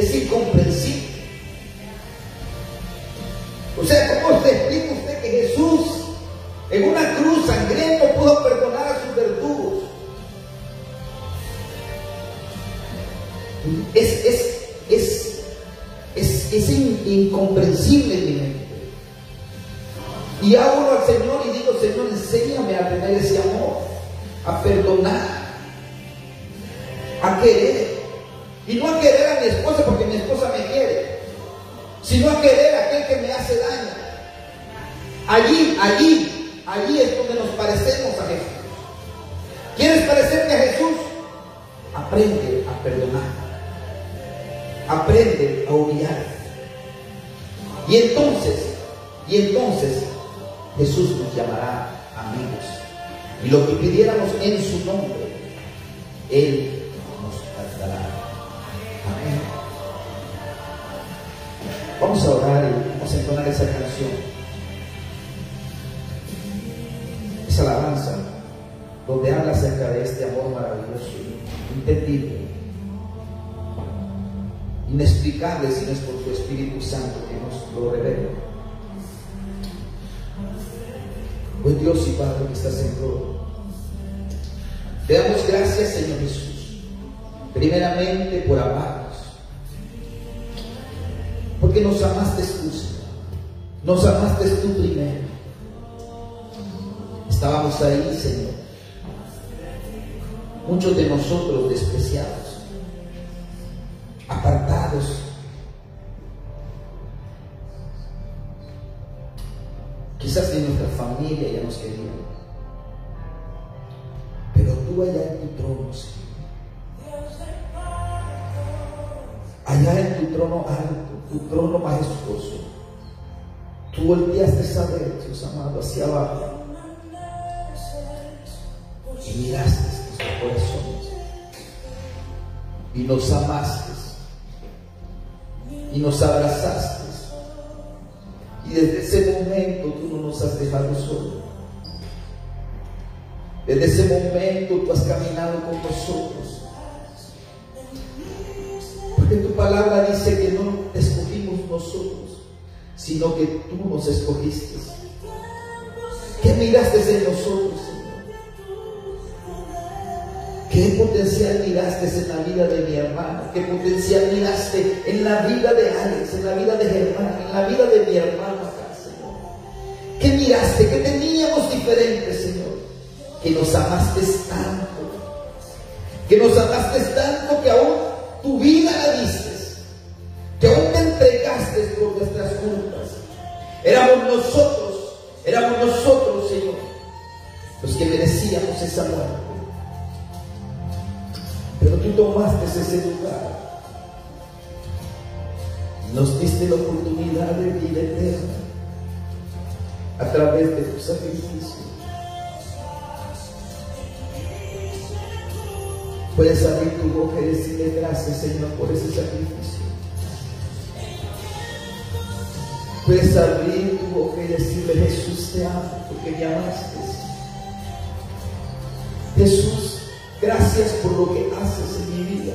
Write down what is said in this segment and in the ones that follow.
es incomprensible. O sea, ¿cómo se explica usted que Jesús en una cruz sangriento pudo perdonar a sus verdugos? Es, es, es, es incomprensible Nos amaste tú primero. Estábamos ahí, Señor. Muchos de nosotros despreciados, caminado con nosotros. Porque tu palabra dice que no escogimos nosotros, sino que tú nos escogiste. ¿Qué miraste en nosotros, Señor? ¿Qué potencial miraste en la vida de mi hermano? ¿Qué potencial miraste en la vida de Alex, en la vida de Germán, en la vida de mi hermano acá, Señor? ¿Qué miraste? ¿Qué teníamos diferente, Señor? Que nos amaste tanto. Que nos amaste tanto que aún tu vida la diste. Que aún te entregaste por nuestras culpas. Éramos nosotros, éramos nosotros, Señor, los que merecíamos esa muerte. Pero tú tomaste ese lugar. Nos diste la oportunidad de vida eterna a través de tu sacrificio. Puedes abrir tu boca y decirle gracias, Señor, por ese sacrificio. Puedes abrir tu boca y decirle, Jesús, te amo porque me amaste. Jesús, gracias por lo que haces en mi vida.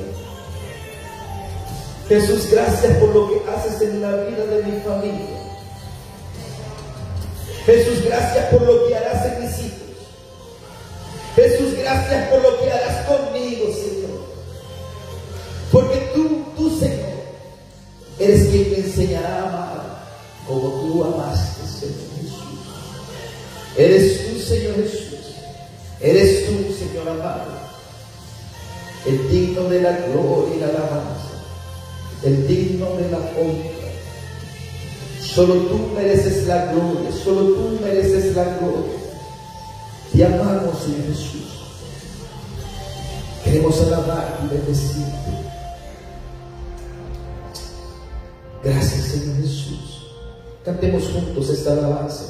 Jesús, gracias por lo que haces en la vida de mi familia. Jesús, gracias por lo que harás en mis hijos. Jesús, gracias por lo enseñará a amar como tú amaste, Señor Jesús. Eres tú, Señor Jesús. Eres tú, Señor amado. El digno de la gloria y la alabanza. El digno de la honra. Solo tú mereces la gloria. Solo tú mereces la gloria. Te amamos, Señor Jesús. Queremos alabar y bendecirte. Gracias, Señor Jesús. Cantemos juntos esta alabanza.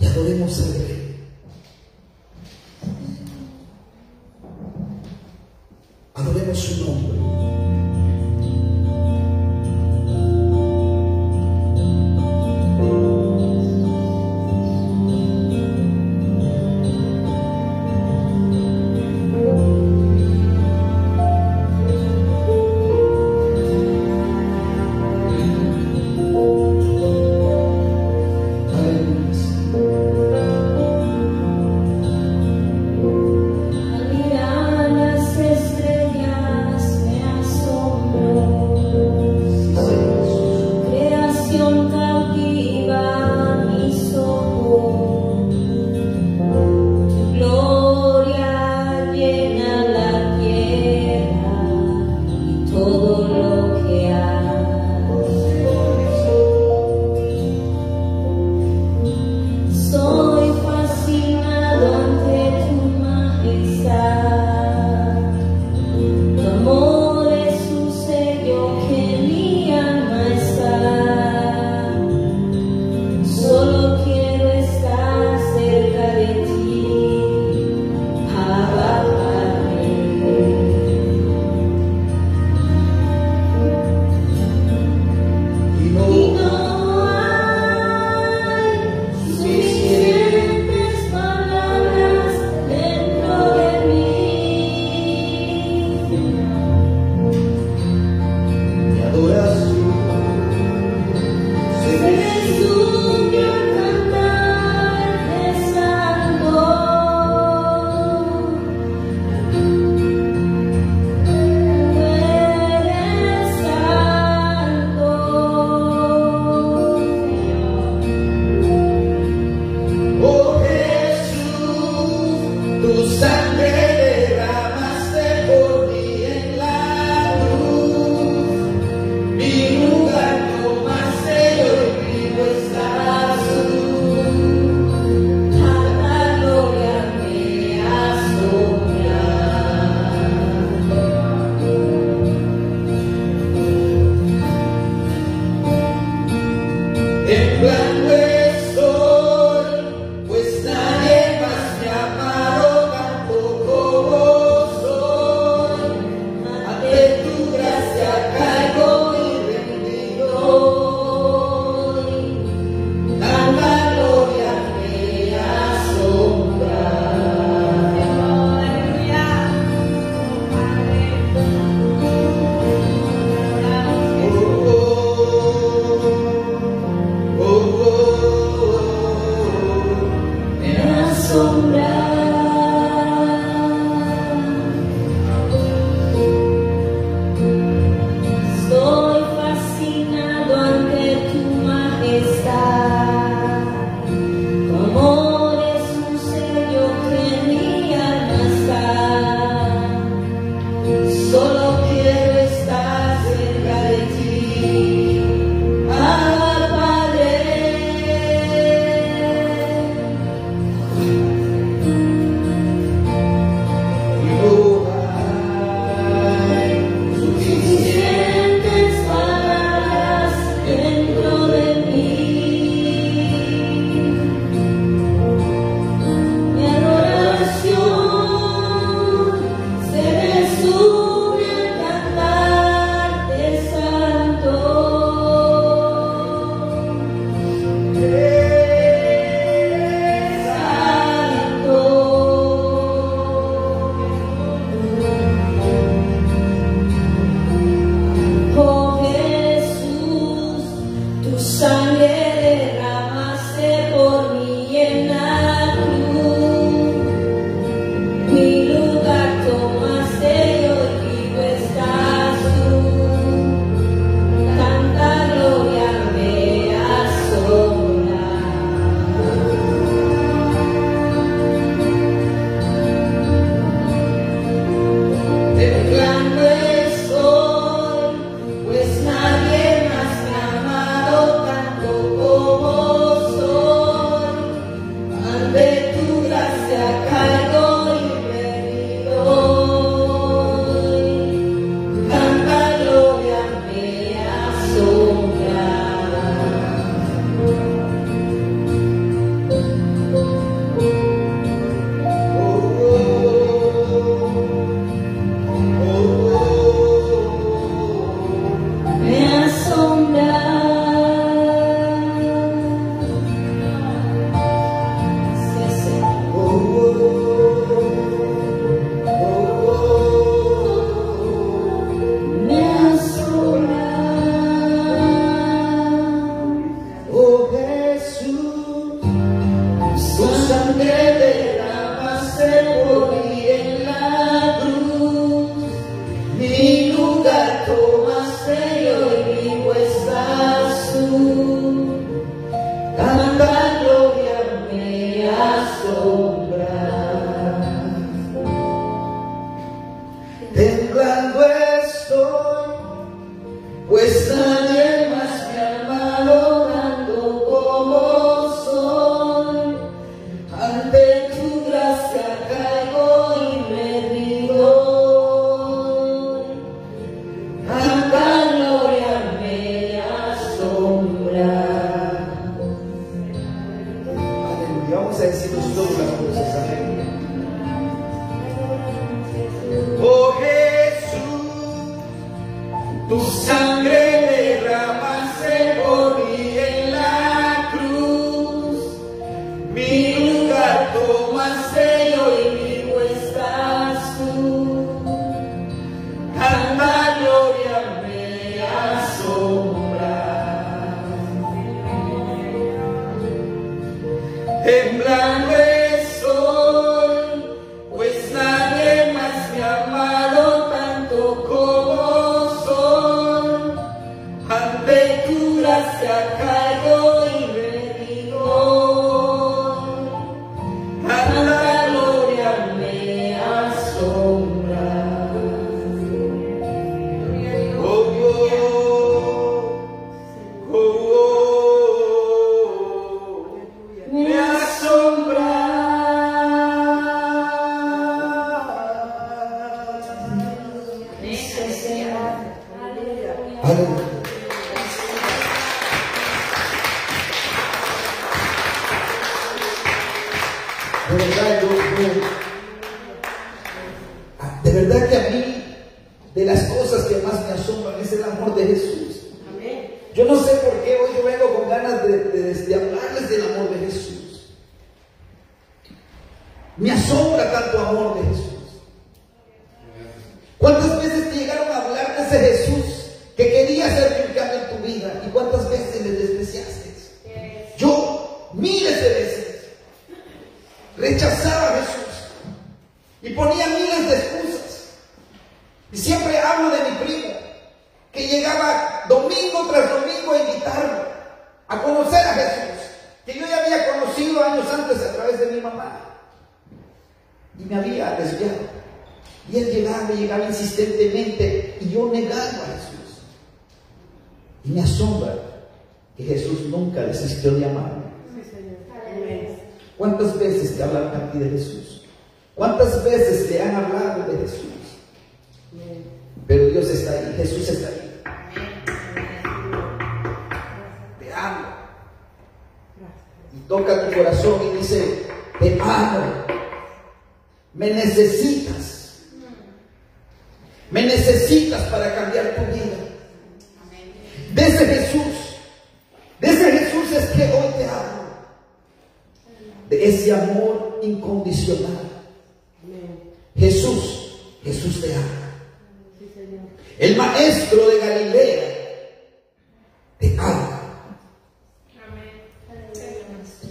Y adoremos al Rey. Adoremos su nombre.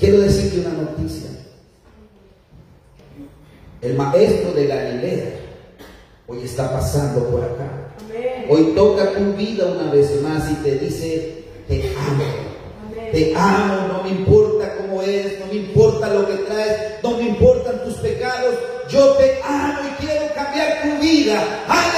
Quiero decirte una noticia. El maestro de la Galilea hoy está pasando por acá. Hoy toca tu vida una vez más y te dice, te amo. Te amo, no me importa cómo eres, no me importa lo que traes, no me importan tus pecados. Yo te amo y quiero cambiar tu vida. ¡Ay!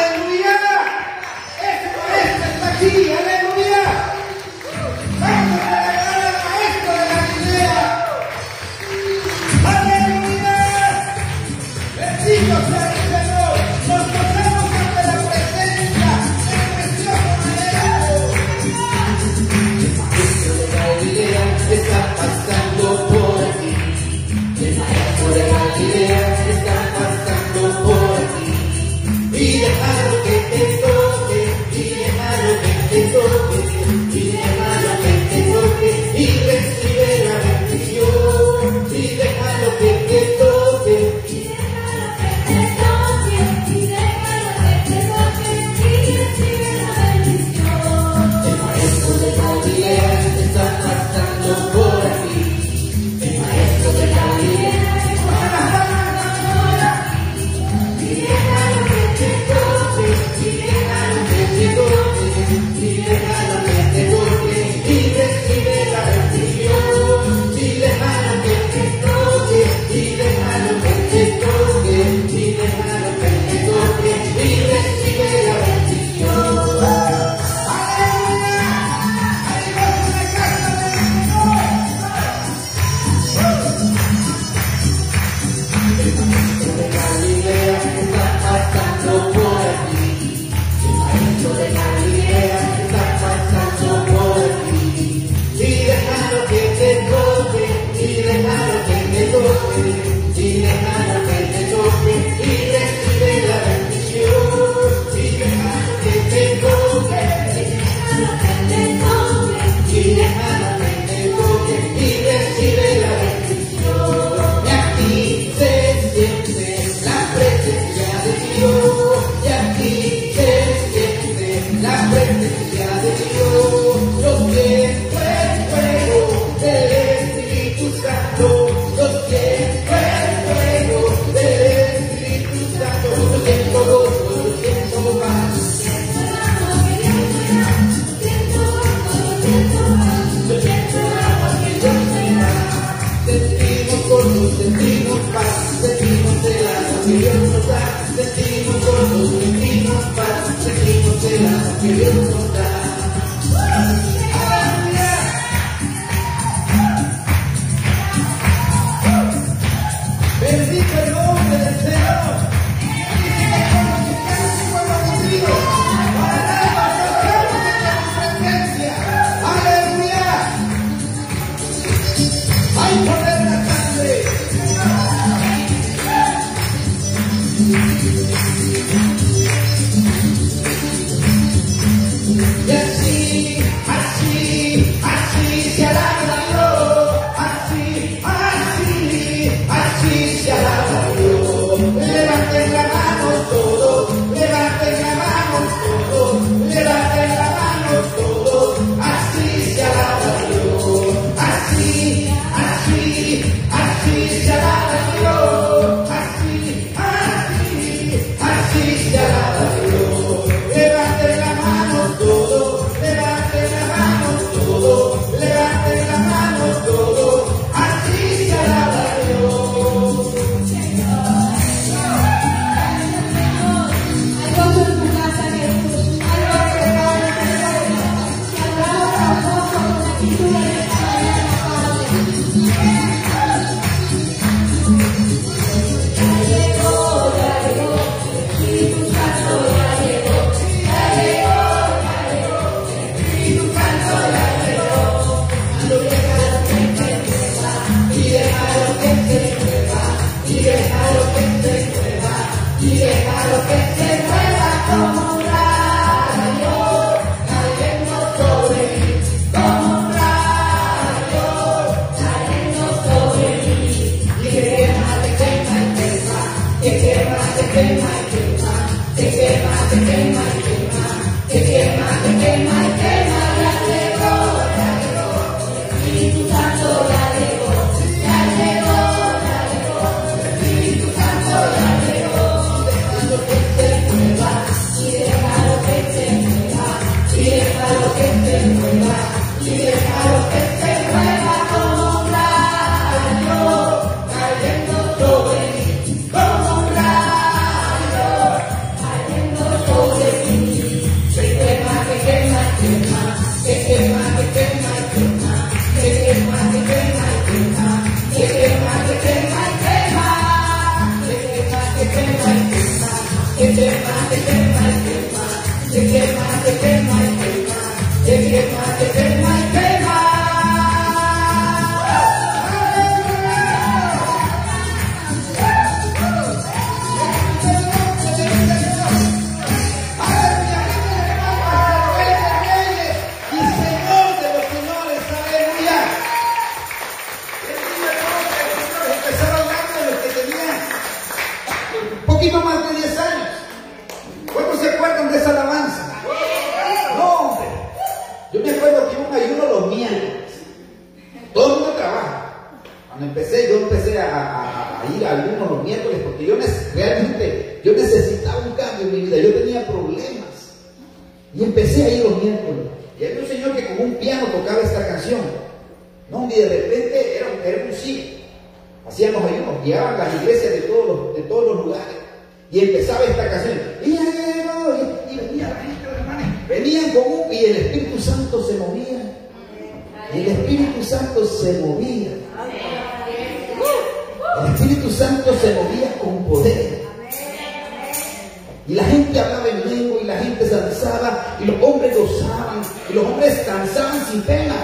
gente hablaba en y la gente danzaba y los hombres gozaban y los hombres cansaban sin pena.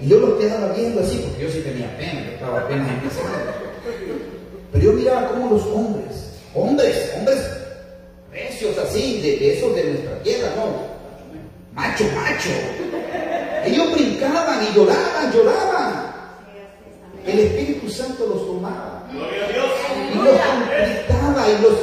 Y yo los quedaba viendo así, porque yo sí tenía pena, yo estaba apenas en ese momento. Pero yo miraba cómo los hombres, hombres, hombres precios así, de, de esos de nuestra tierra, ¿no? Macho, macho. Ellos brincaban y lloraban, lloraban. El Espíritu Santo los tomaba. Y los conquistaba y los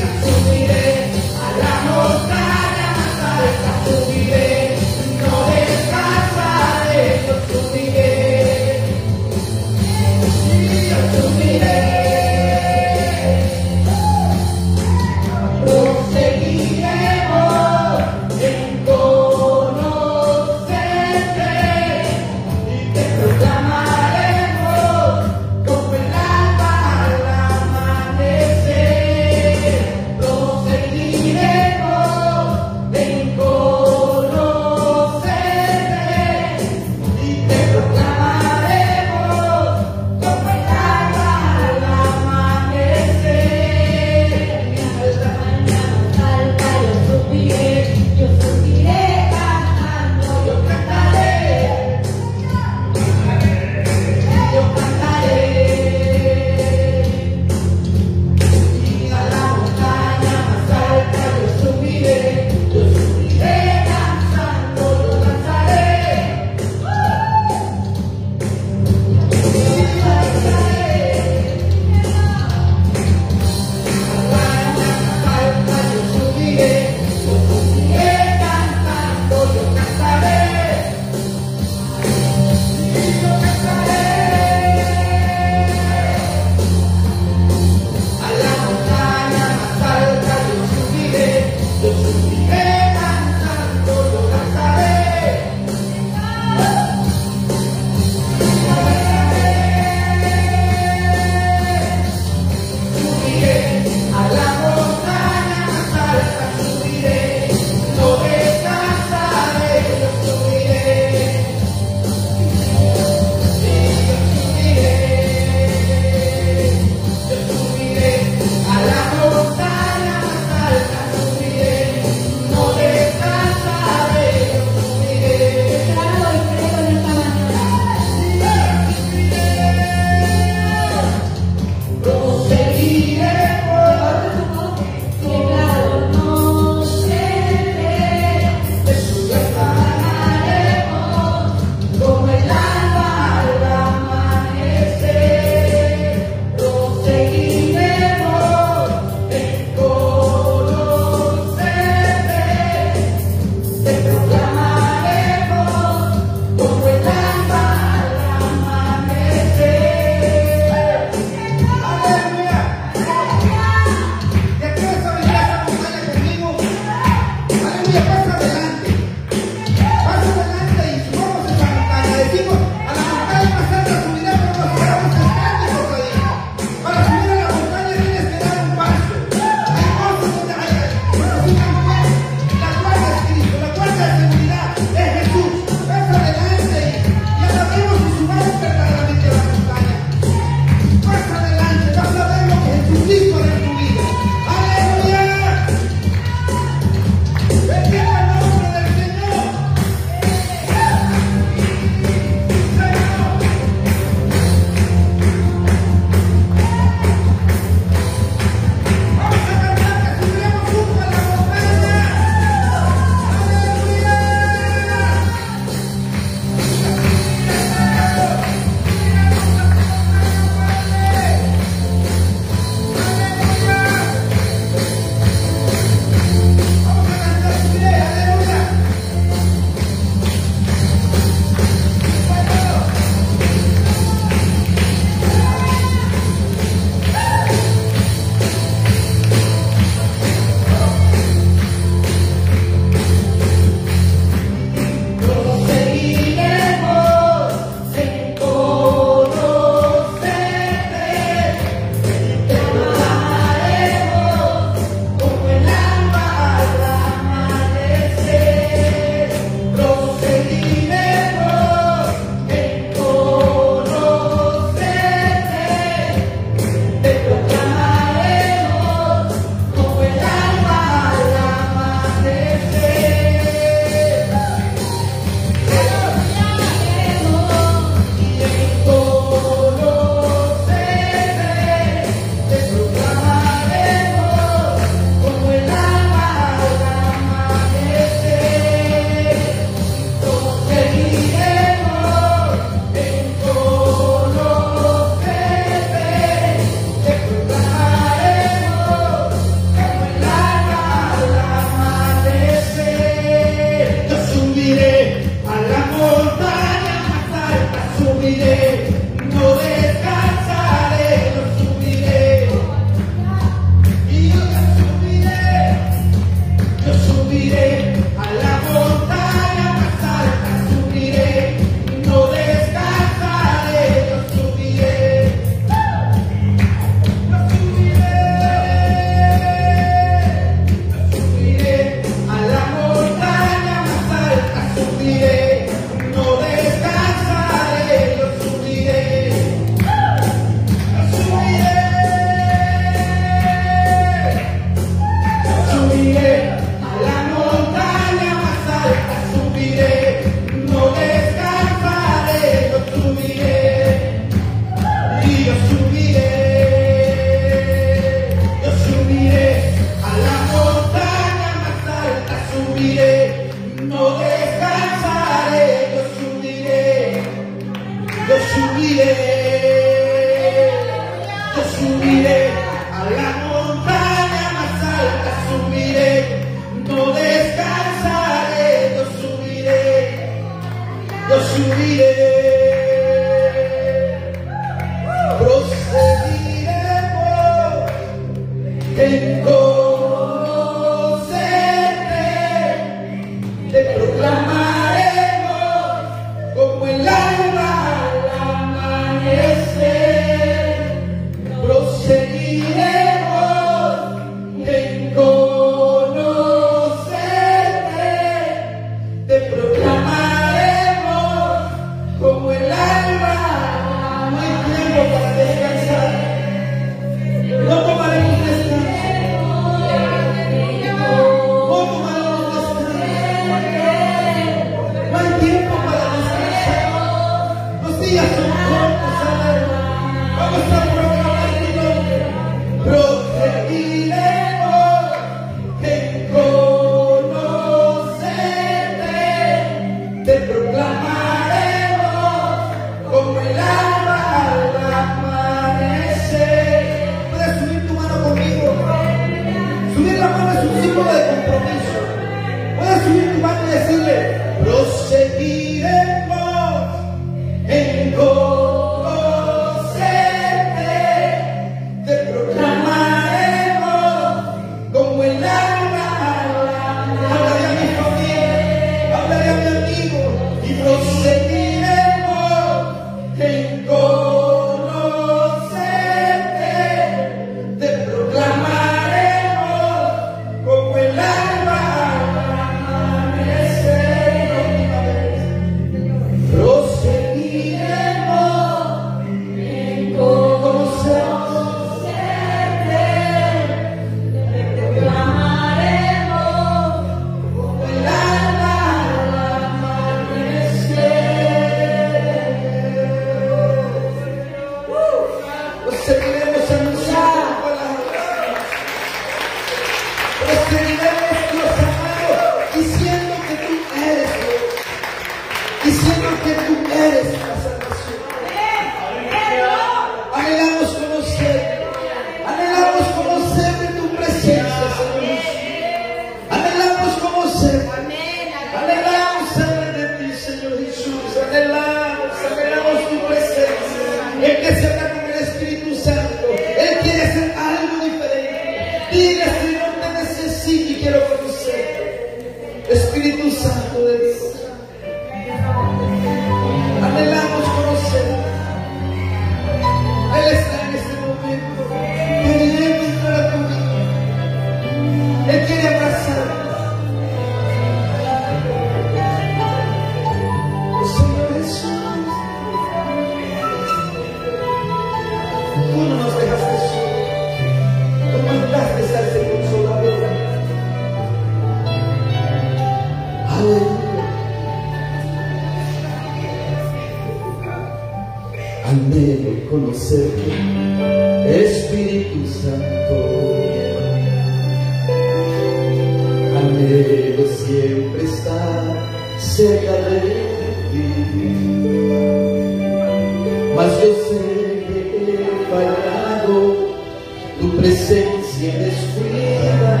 tu presencia descuida,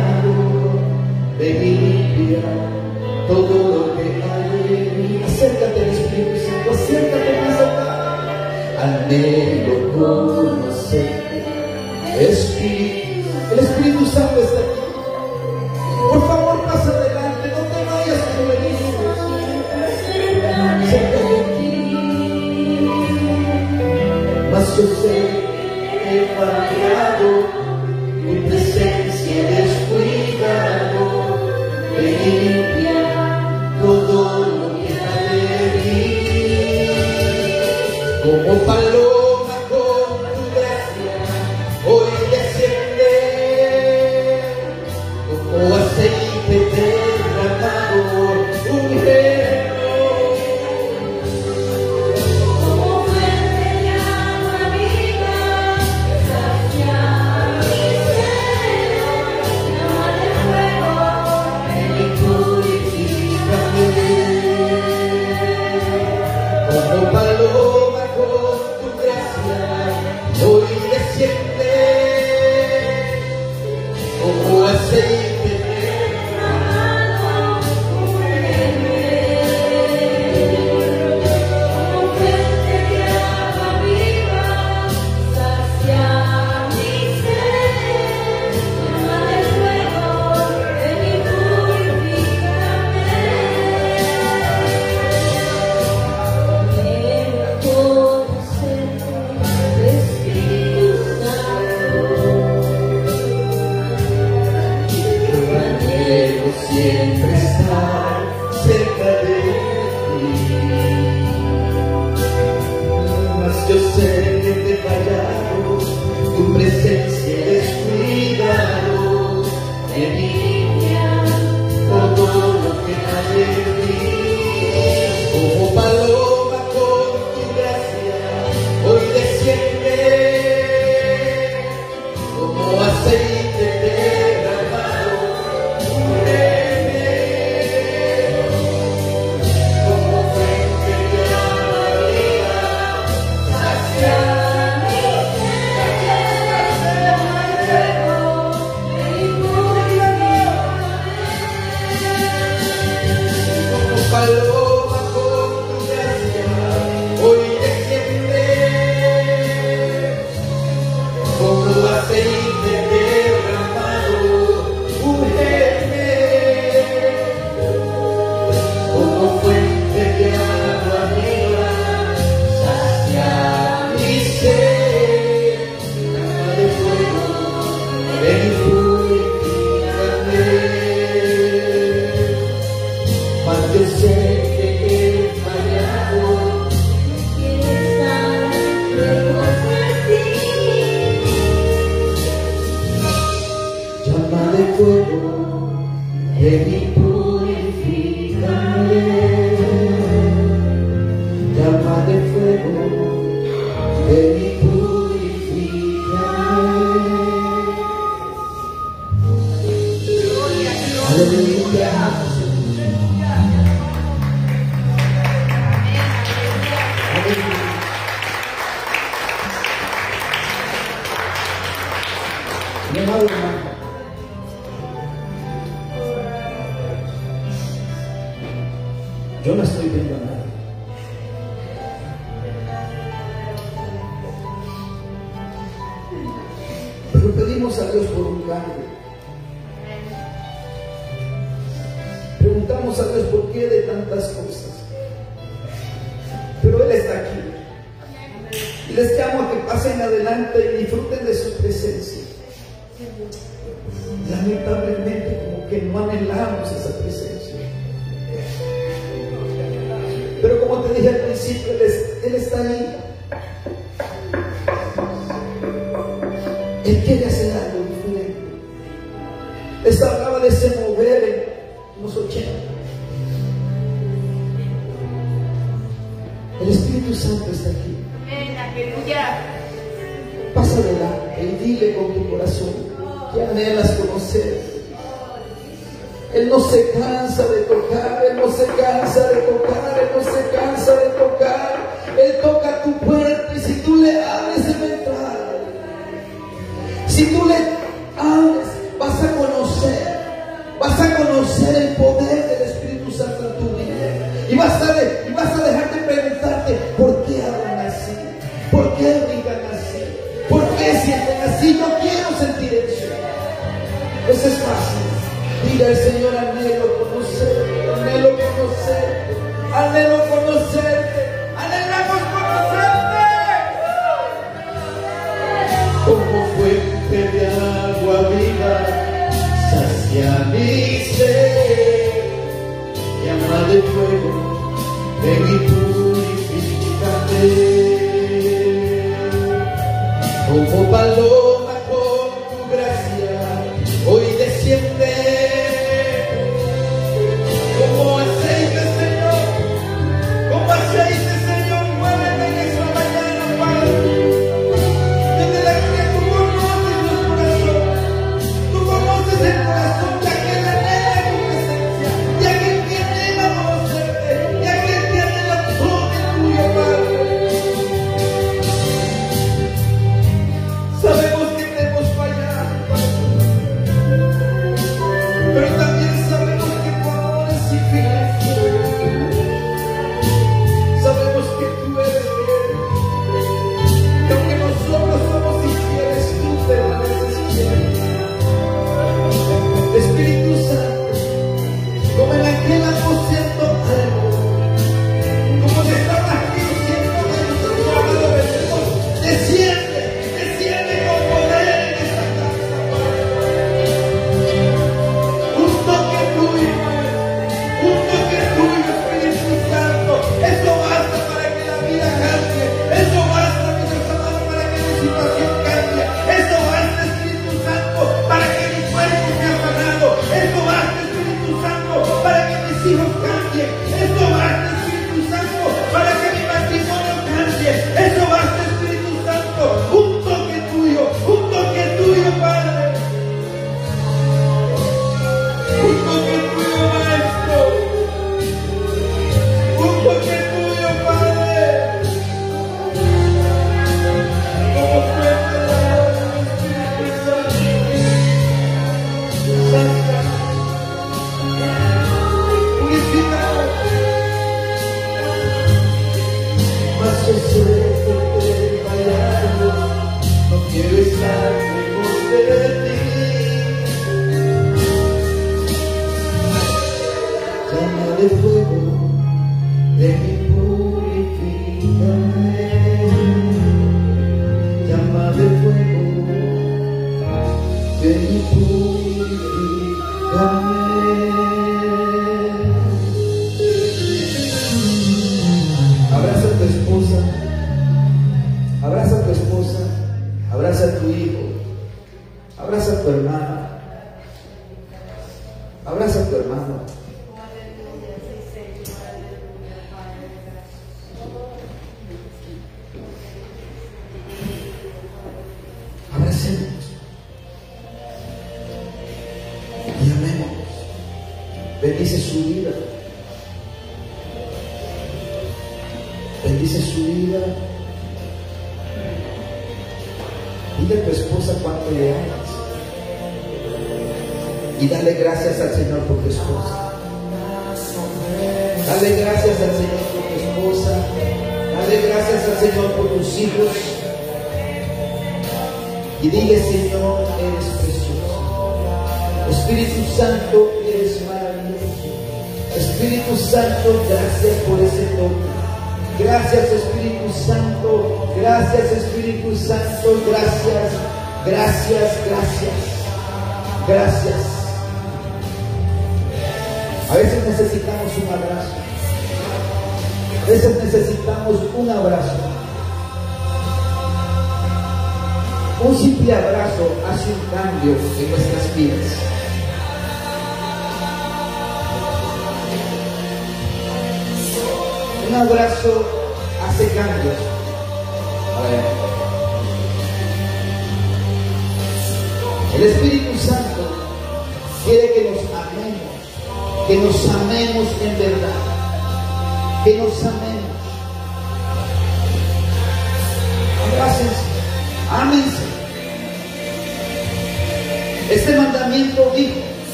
ven y limpia todo lo que hay en mí. Acércate al Espíritu Santo, acércate más acá. Anhelo conocerte, Espíritu. El Espíritu Santo está aquí.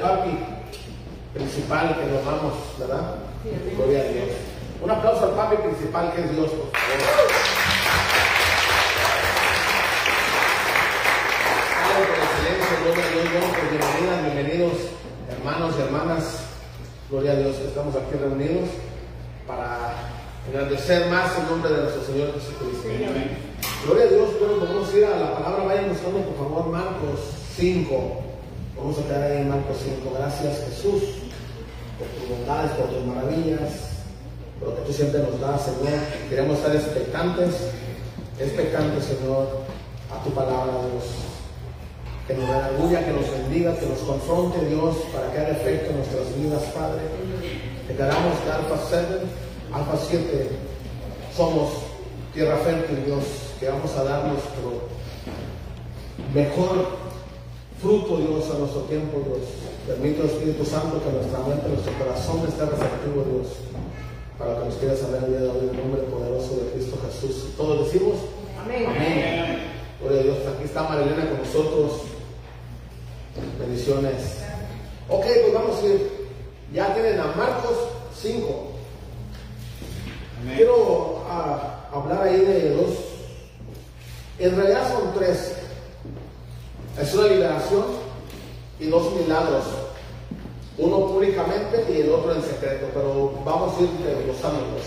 Papi principal que nos vamos, ¿verdad? Gloria a Dios. Un aplauso al papi principal que es Dios, por favor. Gloria a Dios, pues bienvenidas, bienvenidos hermanos y hermanas. Gloria a Dios que estamos aquí reunidos para Agradecer más el nombre de nuestro Señor Jesucristo. Gloria a Dios, bueno, vamos a ir a la palabra, vayan buscando por favor Marcos 5. Vamos a quedar ahí en Marcos 5. Gracias Jesús por tus bondades, por tus maravillas, por lo que tú siempre nos das, Señor. Queremos estar expectantes, expectantes, Señor, a tu palabra, Dios. Que nos redarguya, que nos bendiga, que nos confronte, Dios, para que haga efecto en nuestras vidas, Padre. Que queramos que Alfa 7 Alfa 7, somos tierra fértil, Dios, que vamos a dar nuestro mejor fruto, Dios, a nuestro tiempo, Dios. Permite, Espíritu Santo, que nuestra mente, nuestro corazón esté receptivo, Dios, para que nos quieras saber el día de hoy, en nombre poderoso de Cristo Jesús. ¿Todos decimos? Amén. Amén. Gloria a Dios. Aquí está Marilena con nosotros. Bendiciones. Ok, pues vamos a ir. Ya tienen a Marcos 5. Quiero ah, hablar ahí de dos, en realidad son tres. Es una liberación y dos milagros. Uno públicamente y el otro en secreto, pero vamos a ir desglosándolos.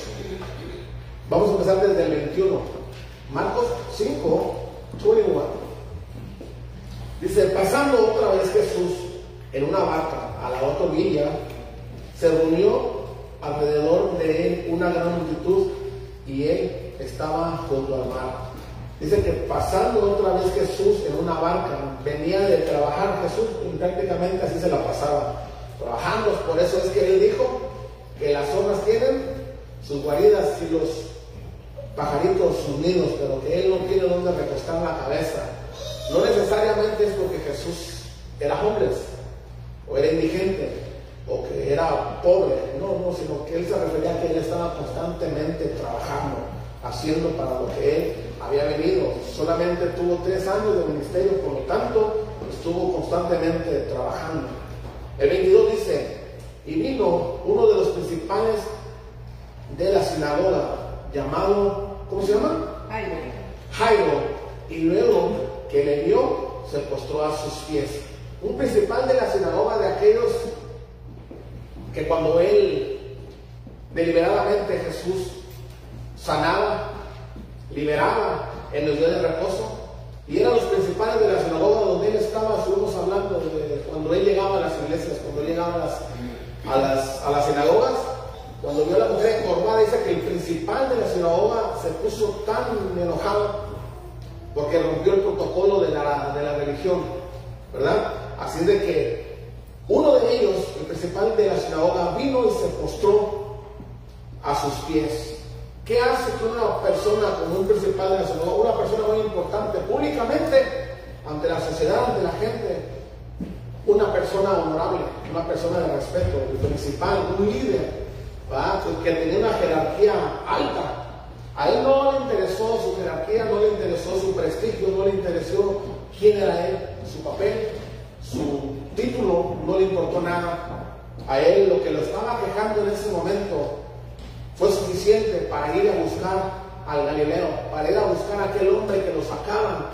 Vamos a empezar desde el 21. Marcos 5, 21. Dice, pasando otra vez Jesús en una barca a la otra orilla, se reunió alrededor de él una gran multitud y él estaba junto al mar. Dice que pasando otra vez Jesús en una barca, venía de trabajar Jesús y prácticamente así se la pasaba, trabajando. Por eso es que él dijo que las zonas tienen sus guaridas y los pajaritos sus nidos, pero que él no tiene donde recostar la cabeza. No necesariamente es porque Jesús era hombre o era indigente, o que era pobre, no, no, sino que él se refería a que él estaba constantemente trabajando, haciendo para lo que él había venido. Solamente tuvo tres años de ministerio, por lo tanto, estuvo constantemente trabajando. El 22 dice, y vino uno de los principales de la sinagoga, llamado, ¿cómo se llama? Jairo. Jairo, y luego que le vio, se postró a sus pies. Un principal de la sinagoga de aquellos que cuando él deliberadamente Jesús sanaba, liberaba en los días de reposo, y eran los principales de la sinagoga donde él estaba, estuvimos hablando de cuando él llegaba a las iglesias, cuando él llegaba a las, a las, sinagogas, cuando vio a la mujer encorvada, dice que el principal de la sinagoga se puso tan enojado porque rompió el protocolo de la, de la religión, ¿verdad? Así de que uno de ellos, el principal de la sinagoga, vino y se postró a sus pies. ¿Qué hace que una persona como un principal de la sinagoga, una persona muy importante, públicamente, ante la sociedad, ante la gente, una persona honorable, una persona de respeto, el principal, un líder, que tenía una jerarquía alta. A él no le interesó su jerarquía, no le interesó su prestigio, no le interesó quién era él, su papel, su título no le importó nada. A él lo que lo estaba quejando en ese momento fue suficiente para ir a buscar al Galileo, para ir a buscar a aquel hombre que lo sacaban,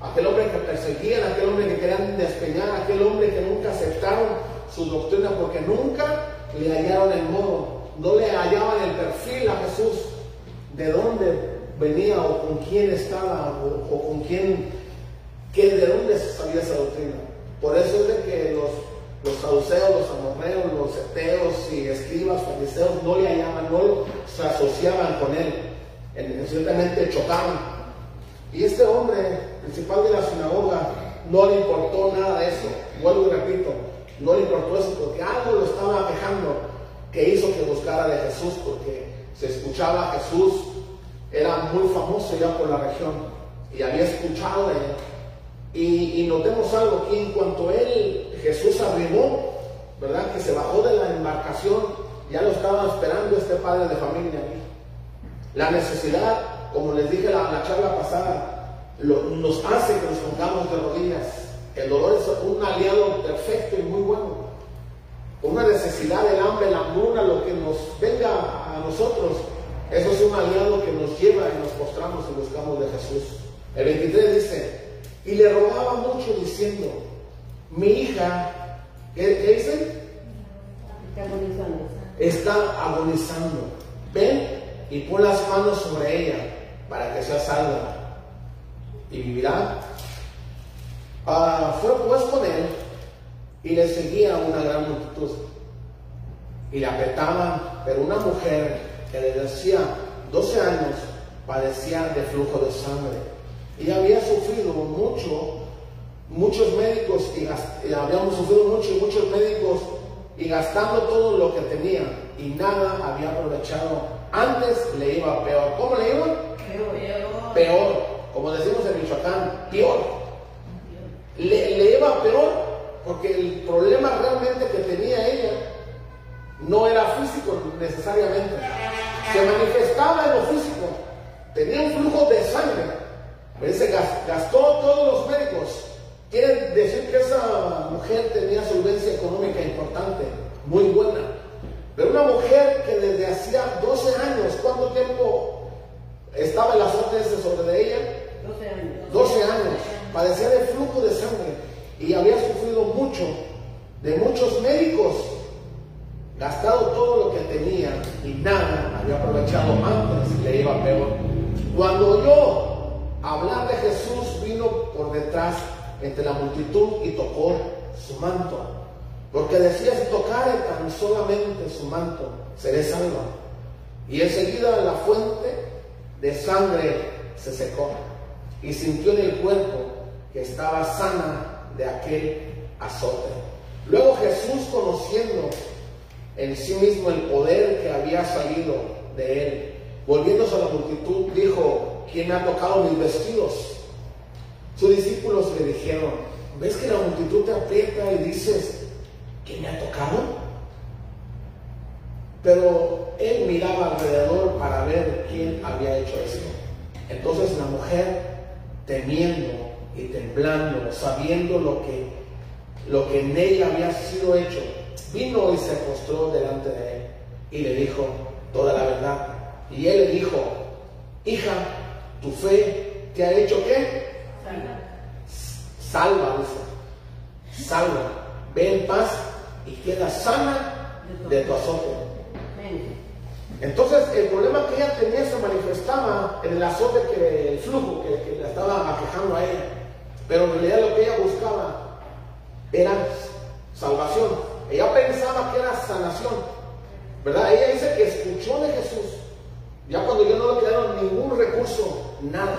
aquel hombre que perseguían, aquel hombre que querían despeñar, aquel hombre que nunca aceptaron su doctrina porque nunca le hallaron el modo, no le hallaban el perfil a Jesús, de dónde venía o con quién estaba o, con quién que de dónde sabía esa doctrina. Por eso es de que los, los saduceos, los amorreos, los eteos y escribas, fariseos no le hallaban, no se asociaban con él, ciertamente chocaban. Y este hombre, principal de la sinagoga, no le importó nada de eso. Vuelvo y repito, no le importó eso porque algo lo estaba quejando que hizo que buscara de Jesús, porque se escuchaba a Jesús, era muy famoso ya por la región y había escuchado de él. Y, notemos algo aquí, en cuanto él, Jesús arribó, ¿verdad? Que se bajó de la embarcación, ya lo estaba esperando este padre de familia. La necesidad, como les dije la, la charla pasada, nos hace que nos pongamos de rodillas. El dolor es un aliado perfecto y muy bueno. Una necesidad, el hambre, la hambruna, lo que nos venga a nosotros, eso es un aliado que nos lleva y nos postramos y buscamos de Jesús. El 23 dice, y le rogaba mucho diciendo, mi hija, ¿qué, dice? Está agonizando. Está agonizando. Ven y pon las manos sobre ella para que sea salva y vivirá. Ah, fue pues con él y le seguía una gran multitud y le apretaban, pero una mujer que desde hacía 12 años padecía de flujo de sangre y había sufrido mucho, muchos médicos, y, habíamos sufrido mucho, muchos médicos, y gastando todo lo que tenía, y nada había aprovechado. Antes le iba peor. ¿Cómo le iba? Peor. Peor. Como decimos en Michoacán, peor. Le, le iba peor porque el problema realmente que tenía ella no era físico necesariamente. Se manifestaba en lo físico. Tenía un flujo de sangre Dice, gastó todos los médicos. Quieren decir que esa mujer tenía solvencia económica importante, muy buena. Pero una mujer que desde hacía 12 años, ¿cuánto tiempo estaba el azote ese sobre ella? 12 años. 12 años. Padecía de flujo de sangre y había sufrido mucho de muchos médicos. Gastado todo lo que tenía y nada había aprovechado antes, le iba peor. Cuando yo hablar de Jesús vino por detrás entre la multitud y tocó su manto. Porque decía, si tocare tan solamente su manto, seré salva. Y enseguida la fuente de sangre se secó y sintió en el cuerpo que estaba sana de aquel azote. Luego Jesús, conociendo en sí mismo el poder que había salido de él, volviéndose a la multitud, dijo, ¿quién ha tocado mis vestidos? Sus discípulos le dijeron, ¿ves que la multitud te aprieta y dices, ¿quién me ha tocado? Pero él miraba alrededor para ver quién había hecho esto. Entonces la mujer, temiendo y temblando, sabiendo lo que, lo que en ella había sido hecho, vino y se postró delante de él y le dijo toda la verdad. Y él le dijo, hija, tu fe te ha hecho qué? Salva. Dice. Salva. Ve en paz y queda sana de tu azote. Entonces, el problema que ella tenía se manifestaba en el azote, que el flujo que, que le estaba aquejando a ella. Pero en realidad lo que ella buscaba era salvación. Ella pensaba que era sanación. ¿Verdad? Ella dice que escuchó de Jesús ya cuando ya no le quedaron ningún recurso, nada,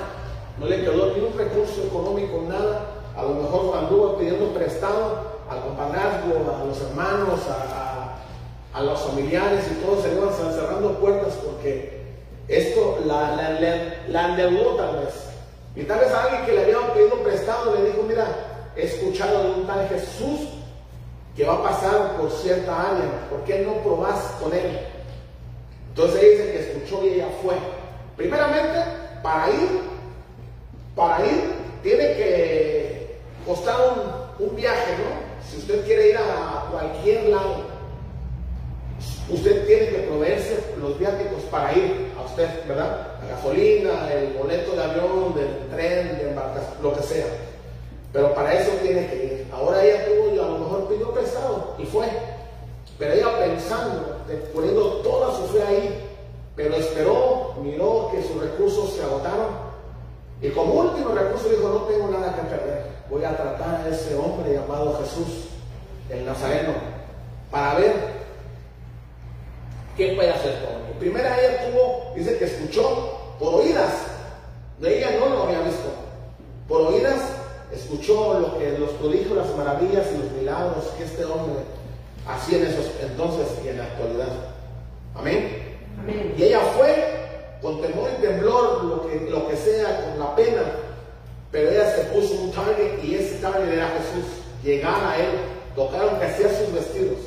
no le quedó ningún recurso económico, nada, a lo mejor anduvo pidiendo prestado al compadrazgo, a los hermanos, a, los familiares y todos se iban cerrando puertas porque esto la, la, la, endeudó tal vez. Y tal vez a alguien que le habían pedido prestado le dijo, mira, he escuchado de un tal Jesús que va a pasar por cierta área, ¿por qué no probás con él? Entonces dice que escuchó y ella fue. Primeramente, para ir, para ir, tiene que costar un, viaje, ¿no? Si usted quiere ir a cualquier lado, usted tiene que proveerse los viáticos para ir a usted, ¿verdad? La gasolina, el boleto de avión, del tren, de embarcación, lo que sea. Pero para eso tiene que ir. Ahora ella tuvo a lo mejor pidió prestado y fue. Pero ella pensando, poniendo toda su fe ahí, pero esperó, miró que sus recursos se agotaron Y como último recurso dijo, no tengo nada que perder. Voy a tratar a ese hombre llamado Jesús, el Nazareno, para ver qué puede hacer por mí. Primera ella tuvo, dice que escuchó por oídas. De ella no lo había visto. Por oídas escuchó lo que los prodigios, las maravillas y los milagros que este hombre hacía en esos entonces y en la actualidad. Amén. Amén. Y ella fue con temor y temblor, lo que, lo que sea, con la pena, pero ella se puso un target y ese target era Jesús. Llegar a él, tocar aunque hacía sus vestidos.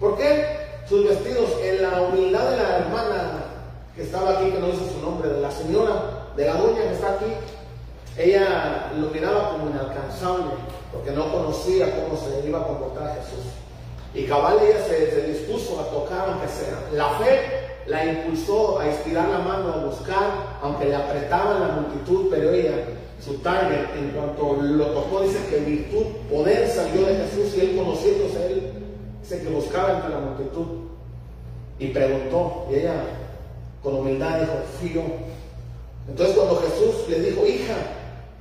¿Por qué? Sus vestidos en la humildad de la hermana que estaba aquí, que no dice su nombre, de la señora, de la doña que está aquí, ella lo miraba como inalcanzable, porque no conocía cómo se iba a comportar Jesús. Y cabal ella se, se dispuso a tocar aunque sea. La fe la impulsó a estirar la mano, a buscar, aunque le apretaban la multitud, pero ella, su target, en cuanto lo tocó, dice que virtud, poder salió de Jesús y él conociéndose él, dice que buscaba entre la multitud y preguntó, y ella con humildad dijo, fío. Entonces cuando Jesús le dijo, hija,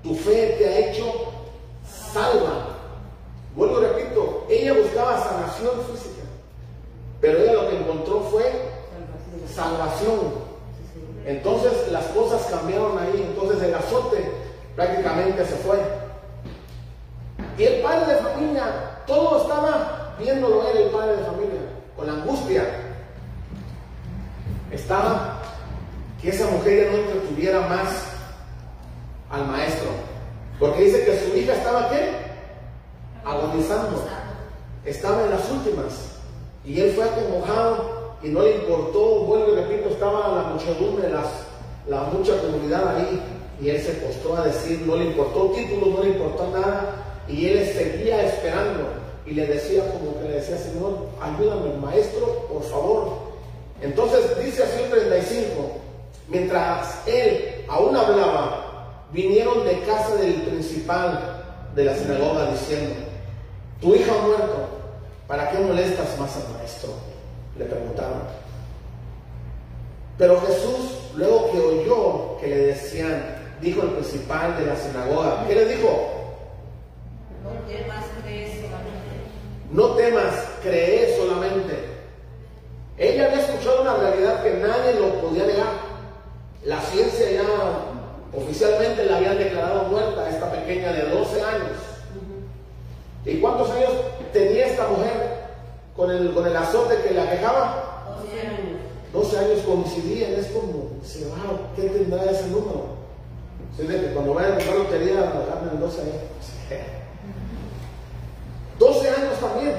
tu fe te ha hecho salva. Vuelvo repito, ella buscaba sanación física, pero ella lo que encontró fue salvación. Entonces las cosas cambiaron ahí, entonces el azote prácticamente se fue. Y el padre de familia, todo estaba viéndolo él, el padre de familia, con angustia. Estaba que esa mujer ya no entretuviera más al maestro. Porque dice que su hija estaba qué? Agonizando. Estaba en las últimas. Y él fue acongojado y no le importó, vuelvo y repito, estaba la muchedumbre, las, la mucha comunidad ahí, y él se postró a decir, no le importó título, no le importó nada, y él seguía esperando, y le decía como que le decía, Señor, ayúdame, maestro, por favor. Entonces dice así el 35, mientras él aún hablaba, vinieron de casa del principal de la sinagoga diciendo, tu hija ha muerto, ¿para qué molestas más al maestro? Le preguntaron. Pero Jesús, luego que oyó que le decían, dijo el principal de la sinagoga, ¿qué le dijo? No temas, creer solamente. No temas, cree solamente. Ella había escuchado una realidad que nadie lo podía negar. La ciencia ya oficialmente la habían declarado muerta a esta pequeña de 12 años. ¿Y cuántos años tenía esta mujer? Con el, con el azote que le aquejaba. 12 años. 12 años coincidían, es como, se va, ¿qué tendrá ese número? De que cuando vayan a comprar lotería, darme el 12 años. 12 años también.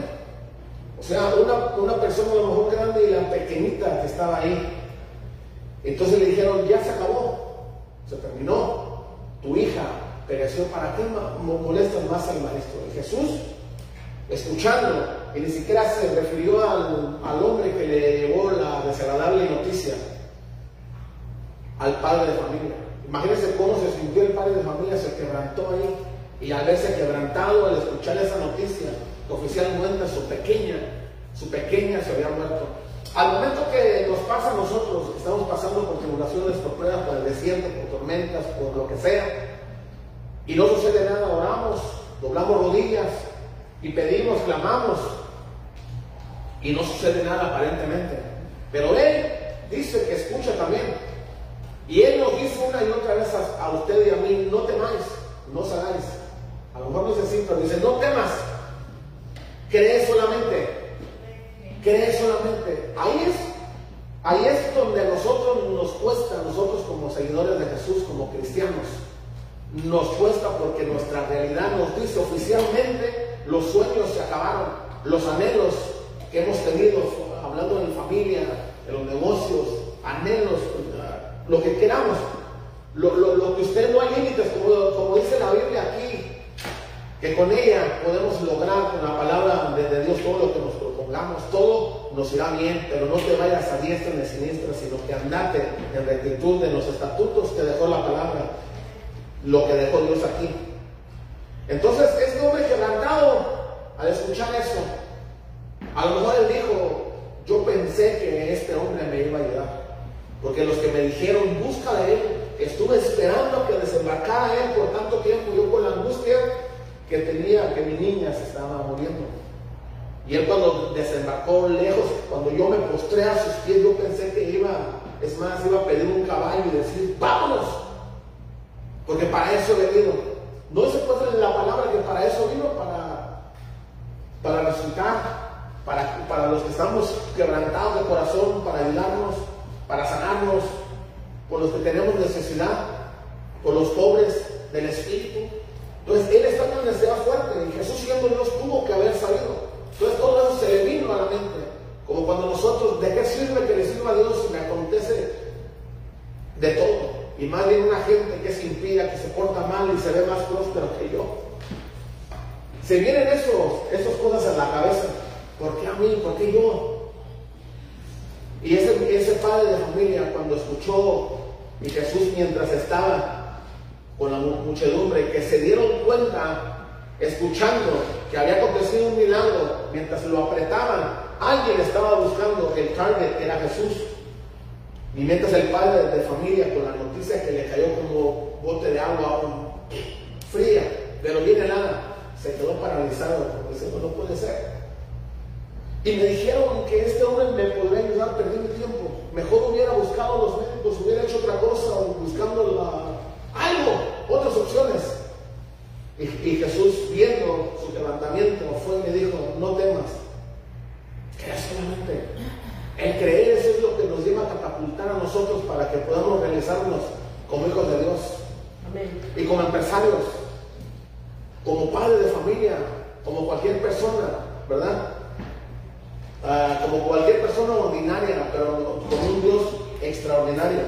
O sea, una, una persona a lo mejor grande y la pequeñita que estaba ahí. Entonces le dijeron, ya se acabó, se terminó. Tu hija pereció, ¿para qué molestas más al maestro? Y Jesús, escuchando, y ni siquiera se refirió al, hombre que le llevó la desagradable noticia, al padre de familia. Imagínense cómo se sintió el padre de familia, se quebrantó ahí y al verse quebrantado al escuchar esa noticia, oficialmente su pequeña, su pequeña se había muerto. Al momento que nos pasa a nosotros, estamos pasando por tribulaciones, por pruebas, por el desierto, por tormentas, por lo que sea, y no sucede nada, oramos, doblamos rodillas y pedimos, clamamos, y no sucede nada aparentemente. Pero Él dice que escucha también. Y Él nos dice una y otra vez a, usted y a mí, no temáis, no os hagáis. A lo mejor es así, pero dice, no temas, cree solamente, cree solamente. Ahí es, ahí es donde a nosotros nos cuesta, nosotros como seguidores de Jesús, como cristianos, nos cuesta porque nuestra realidad nos dice oficialmente, los sueños se acabaron, los anhelos que hemos tenido, hablando en familia, en los negocios, anhelos, lo que queramos. Lo, que usted no hay límites, como, dice la Biblia aquí, que con ella podemos lograr con la palabra de, Dios todo lo que nos propongamos, todo nos irá bien, pero no te vayas a diestra ni siniestra, sino que andate en rectitud de los estatutos que dejó la palabra, lo que dejó Dios aquí. Entonces, este hombre quebrantado, al escuchar eso, a lo mejor él dijo, yo pensé que este hombre me iba a ayudar. Porque los que me dijeron, busca de él, estuve esperando que desembarcara él por tanto tiempo, yo con la angustia que tenía que mi niña se estaba muriendo. Y él cuando desembarcó lejos, cuando yo me postré a sus pies, yo pensé que iba, es más, iba a pedir un caballo y decir, vámonos. Porque para eso he venido. No se puede la palabra que para eso vino, para, para resucitar, para, para los que estamos quebrantados de corazón, para ayudarnos, para sanarnos, por los que tenemos necesidad, por los pobres del espíritu. Entonces, él está en una fuerte y Jesús siendo Dios tuvo que haber salido. Entonces, todo eso se le vino a la mente. Como cuando nosotros, ¿de qué sirve que le sirva a Dios si me acontece de todo? Y más bien una gente que se impida, que se porta mal y se ve más próspero que yo. Se vienen esos, esas cosas en la cabeza. ¿Por qué a mí? ¿Por qué yo? Y ese, ese padre de familia, cuando escuchó y Jesús mientras estaba con la muchedumbre que se dieron cuenta, escuchando que había acontecido un milagro, mientras lo apretaban, alguien estaba buscando el target, era Jesús. Y mientras el padre de familia, con la noticia que le cayó como bote de agua fría, pero bien helada, se quedó paralizado, diciendo, no puede ser. Y me dijeron que este hombre me podría ayudar, perdí mi tiempo. Mejor hubiera buscado a los médicos, hubiera hecho otra cosa, buscando la, algo, otras opciones. Y, Jesús, viendo su levantamiento, fue y me dijo, no temas, crea solamente. El creer eso es lo que nos lleva a catapultar a nosotros para que podamos realizarnos como hijos de Dios. Y como empresarios, como padre de familia, como cualquier persona, ¿verdad? Ah, como cualquier persona ordinaria, pero con un Dios extraordinario.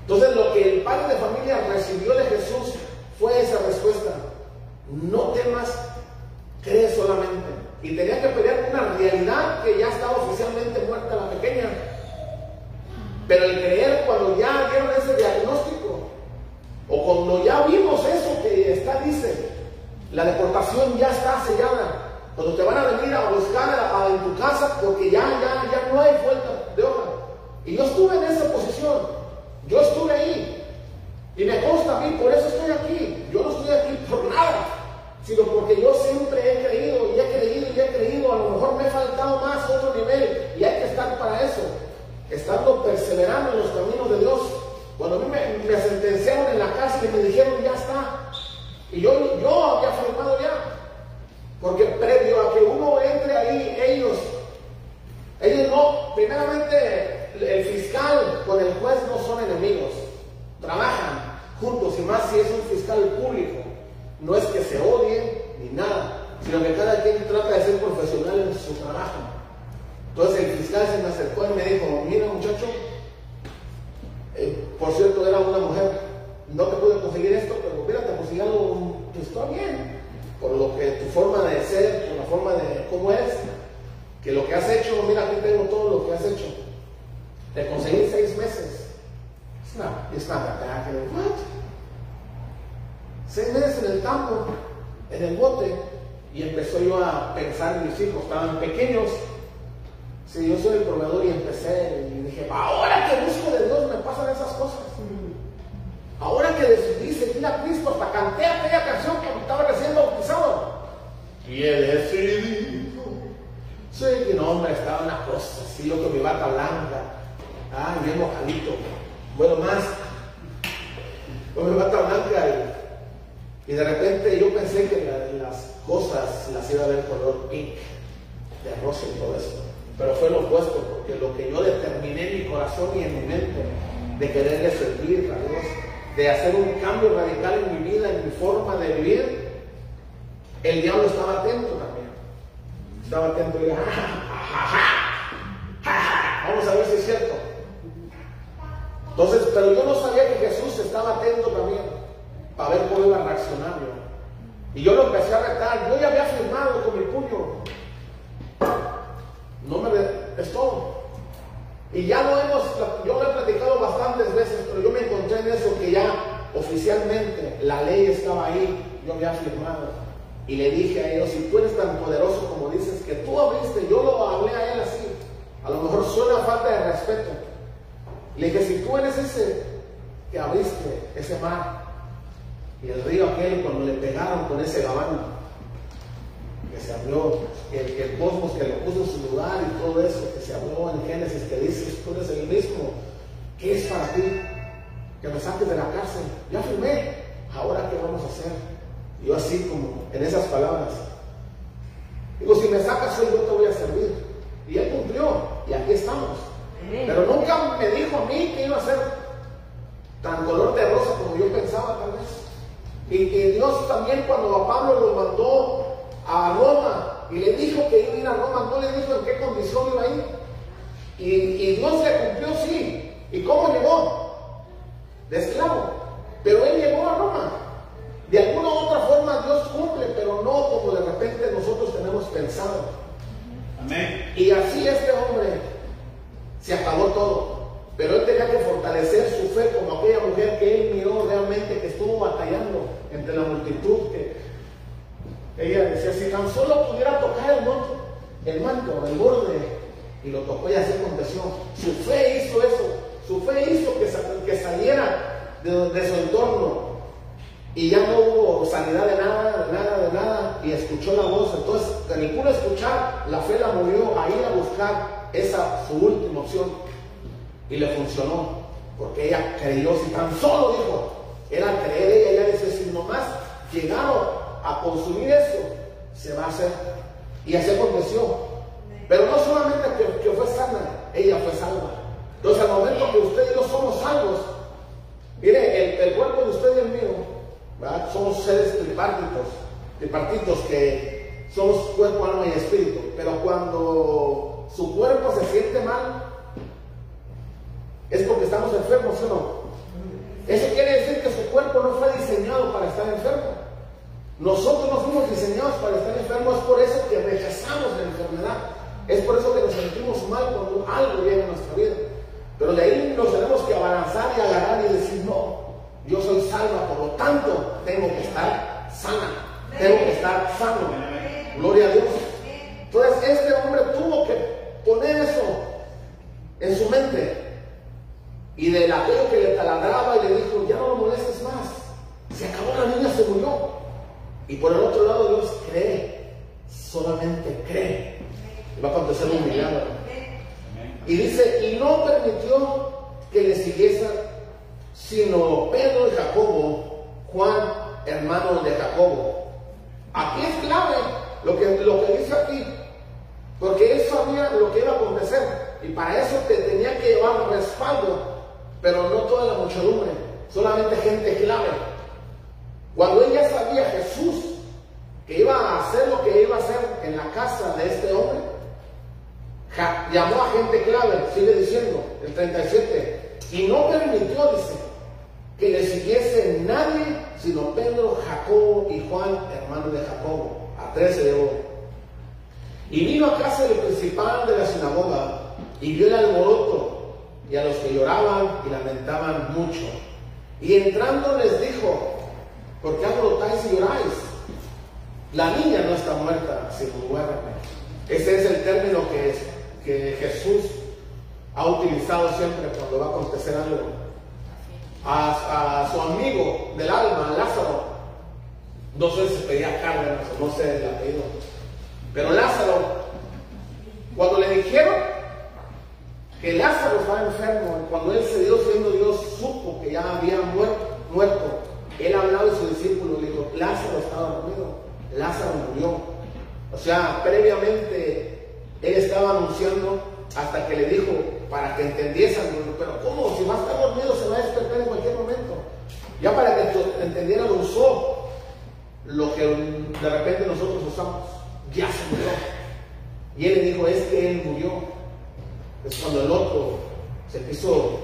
Entonces lo que el padre de familia recibió de Jesús fue esa respuesta. No temas, cree solamente. Y tenía que pelear una realidad que ya estaba oficialmente muerta la pequeña. Pero el creer cuando ya dieron ese diagnóstico, o cuando ya vimos eso que está, dice, la deportación ya está sellada. Cuando te van a venir a buscar en tu casa porque ya, ya, ya no hay vuelta de hoja. Y yo estuve en esa posición. Yo estuve ahí. Y me consta a mí, por eso estoy aquí. Yo no estoy aquí por nada, sino porque yo siempre he creído y he creído y he creído. A lo mejor me he faltado más otro nivel y hay que estar para eso. Estando perseverando en los caminos de Dios. Cuando a mí me, me sentenciaron en la cárcel y me dijeron, ya decía, si tan solo pudiera tocar el manto, el manto, el borde, y lo tocó y así aconteció. Su fe hizo eso. Su fe hizo que, sa- que saliera de, de su entorno. Y ya no hubo sanidad de nada, de nada, de nada. Y escuchó la voz. Entonces, ni pudo escuchar, la fe la movió a ir a buscar esa su última opción. Y le funcionó. Porque ella creyó, si tan solo dijo, era creer ella, ella dice, si nomás llegaron a consumir eso, se va a hacer. Y así aconteció. Pero no solamente que, que fue sana, ella fue salva. Entonces, al momento que usted y yo somos salvos, mire, el, el cuerpo de usted y el mío, somos seres tripartitos, tripartitos que somos cuerpo, alma y espíritu. Pero cuando su cuerpo se siente mal, es porque estamos enfermos, ¿sí o no? Eso quiere decir que su cuerpo no fue diseñado para estar enfermo. Nosotros no fuimos diseñados para estar enfermos, es por eso que rechazamos la enfermedad. Es por eso que nos sentimos mal cuando algo llega a nuestra vida. Pero de ahí nos tenemos que avanzar y agarrar y decir, no, yo soy salva, por lo tanto tengo que estar sana, tengo que estar sano. Gloria a Dios. Entonces este hombre tuvo que poner eso en su mente. Y de aquello que le taladraba y le dijo, ya no lo molestes más. Se acabó la niña, se murió. Y por el otro lado Dios cree, solamente cree. Y va a acontecer un milagro. Y dice, y no permitió que le siguiesen, sino Pedro y Jacobo, Juan, hermano de Jacobo. Aquí es clave lo que, lo que dice aquí, porque él sabía lo que iba a acontecer, y para eso te tenía que llevar respaldo, pero no toda la muchedumbre, solamente gente clave. Cuando él ya sabía Jesús que iba a hacer lo que iba a hacer en la casa de este hombre, llamó a gente clave, sigue diciendo, el 37, y no permitió, dice, que le siguiese nadie sino Pedro, Jacobo y Juan, hermano de Jacobo. A tres se llevó. Y vino a casa del principal de la sinagoga y vio el alboroto y a los que lloraban y lamentaban mucho. Y entrando les dijo, ¿por qué alborotáis y lloráis? La niña no está muerta, sino duerme. Ese es el término que, es, que Jesús ha utilizado siempre cuando va a acontecer algo. A, su amigo del alma, Lázaro, no sé si pedía o no sé el apellido, pero Lázaro, cuando le dijeron que Lázaro estaba enfermo, cuando él se dio siendo Dios, supo que ya había muerto, Él hablaba y su discípulo le dijo, Lázaro estaba dormido, Lázaro murió. O sea, previamente él estaba anunciando hasta que le dijo para que entendiesen, pero ¿cómo? Si va a estar dormido se va a despertar en cualquier momento. Ya para que entendieran, usó lo que de repente nosotros usamos. Ya se murió. Y él le dijo, es que él murió. Es cuando el otro se quiso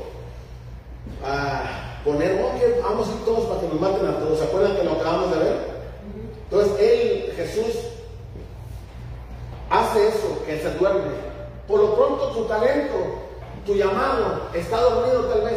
ah, poner, ok, vamos a ir todos para que nos maten a todos. ¿Se acuerdan que lo acabamos de ver? Entonces él, Jesús, hace eso, que se duerme. Por lo pronto tu talento, tu llamado está dormido tal vez.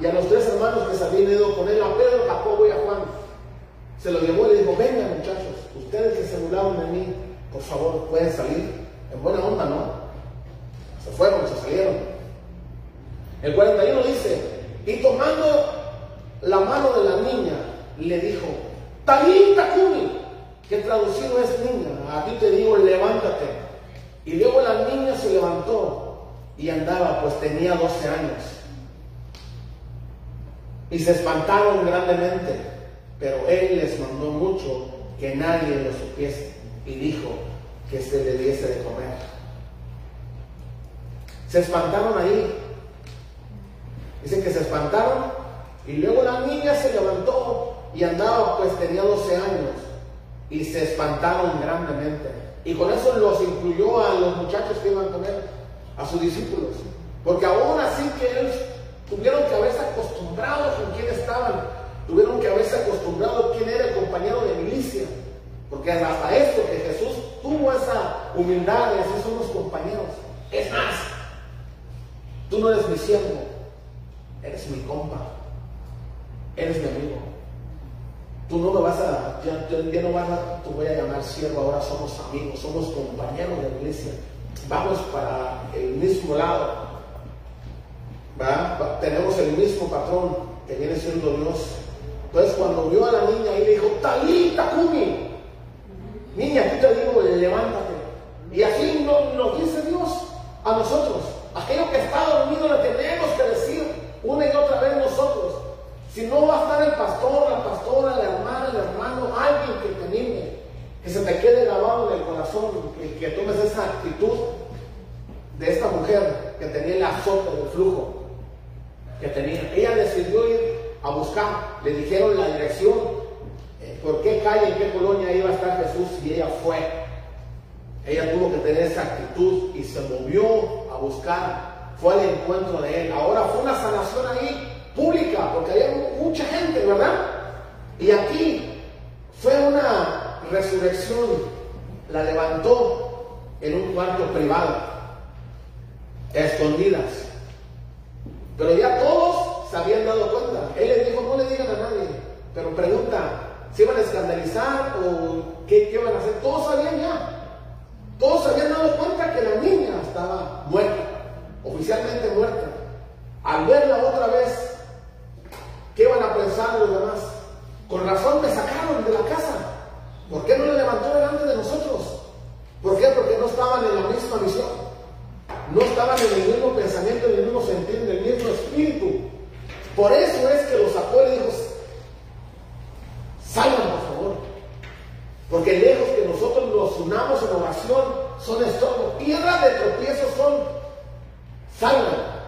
Y a los tres hermanos que se habían ido con él, a Pedro, Jacobo y a Juan. Se lo llevó y le dijo, vengan muchachos, ustedes que se burlaron de mí, por favor, pueden salir. En buena onda, ¿no? Se fueron, se salieron. El 41 dice, y tomando la mano de la niña, le dijo, Talita Kumi, que traducido es niña, a ti te digo, levántate. Y luego la niña se levantó y andaba, pues tenía 12 años. Y se espantaron grandemente, pero él les mandó mucho que nadie lo supiese y dijo que se le diese de comer. Se espantaron ahí. Dice que se espantaron y luego la niña se levantó y andaba, pues tenía 12 años y se espantaron grandemente. Y con eso los incluyó a los muchachos que iban con él, a sus discípulos. Porque aún así que ellos tuvieron que haberse acostumbrado con quién estaban, tuvieron que haberse acostumbrado quién era el compañero de milicia. Porque hasta esto que Jesús tuvo esa humildad de decir son los compañeros. Es más, tú no eres mi siervo, eres mi compa, eres mi amigo. Tú no me vas a, ya, no vas a, te voy a llamar siervo, ahora somos amigos, somos compañeros de iglesia. Vamos para el mismo lado. Tenemos el mismo patrón que viene siendo Dios. Entonces cuando vio a la niña y le dijo, Talita Kumi, niña, aquí te digo, levántate. Y así no- nos dice Dios a nosotros. Aquello que está dormido le tenemos que decir una y otra vez nosotros. Si no va a estar el pastor, la pastora, la hermana, el hermano, alguien que te anime, que se te quede grabado en el corazón, que, que tomes esa actitud de esta mujer que tenía el azote del flujo Ella decidió ir a buscar. Le dijeron la dirección, eh, por qué calle, en qué colonia iba a estar Jesús y ella fue. Ella tuvo que tener esa actitud y se movió a buscar, fue al encuentro de él. Ahora fue una sanación ahí pública, porque había mucha gente, ¿verdad? Y aquí fue una resurrección, la levantó en un cuarto privado, escondidas. Pero ya todos se habían dado cuenta. Él les dijo, no le digan a nadie, pero pregunta, ¿se iban a escandalizar o qué, qué iban a hacer? Todos sabían ya. Todos se habían dado cuenta que la niña estaba muerta, oficialmente muerta. Al verla otra vez, ¿qué iban a pensar los demás? Con razón me sacaron de la casa. ¿Por qué no le levantó delante de nosotros? ¿Por qué? Porque no estaban en la misma misión. No estaban en el mismo pensamiento, en el mismo sentido, en el mismo espíritu. Por eso es que los sacó y dijo, salgan por favor. Porque lejos que nosotros nos unamos en oración son estorbo. Piedras de tropiezo son, salgan.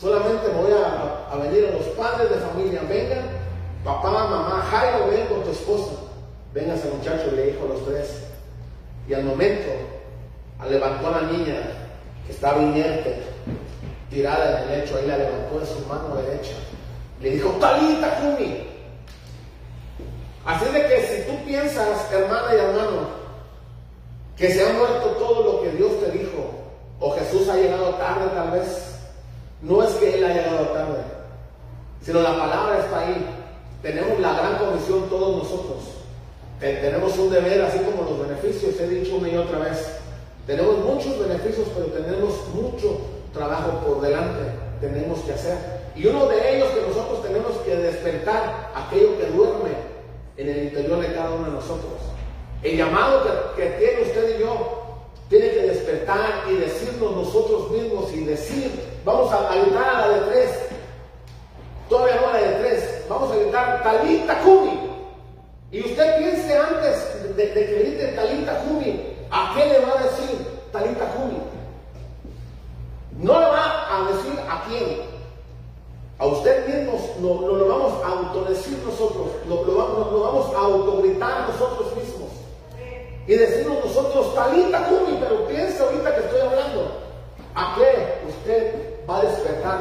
Solamente voy a, a, venir a los padres de familia, vengan, papá, mamá, Jairo, ven con tu esposa. Venga ese muchacho, le dijo a los tres. Y al momento, levantó a la niña, estaba inerte, tirada en el lecho, ahí la levantó de su mano derecha. Le dijo, Talita Kumi. Así de que si tú piensas, hermana y hermano, que se ha muerto todo lo que Dios te dijo, o Jesús ha llegado tarde tal vez, no es que Él haya llegado tarde, sino la palabra está ahí. Tenemos la gran comisión todos nosotros. Tenemos un deber, así como los beneficios, he dicho una y otra vez. Tenemos muchos beneficios, pero tenemos mucho trabajo por delante. Tenemos que hacer. Y uno de ellos que nosotros tenemos que despertar, aquello que duerme en el interior de cada uno de nosotros. El llamado que, tiene usted y yo tiene que despertar y decirnos nosotros mismos y decir, vamos a, gritar a la de tres, todavía no a la de tres, vamos a gritar Talita Kumi. Y usted piense antes de, de que grite Talita Kumi, ¿a qué le va a decir Talita Kumi? No le va a decir a quién. A usted mismo lo, lo, lo vamos a autodecir nosotros, lo, lo, lo vamos a autogritar nosotros mismos y decimos nosotros, talita Kumi, pero piensa ahorita que estoy hablando. ¿A qué usted va a despertar?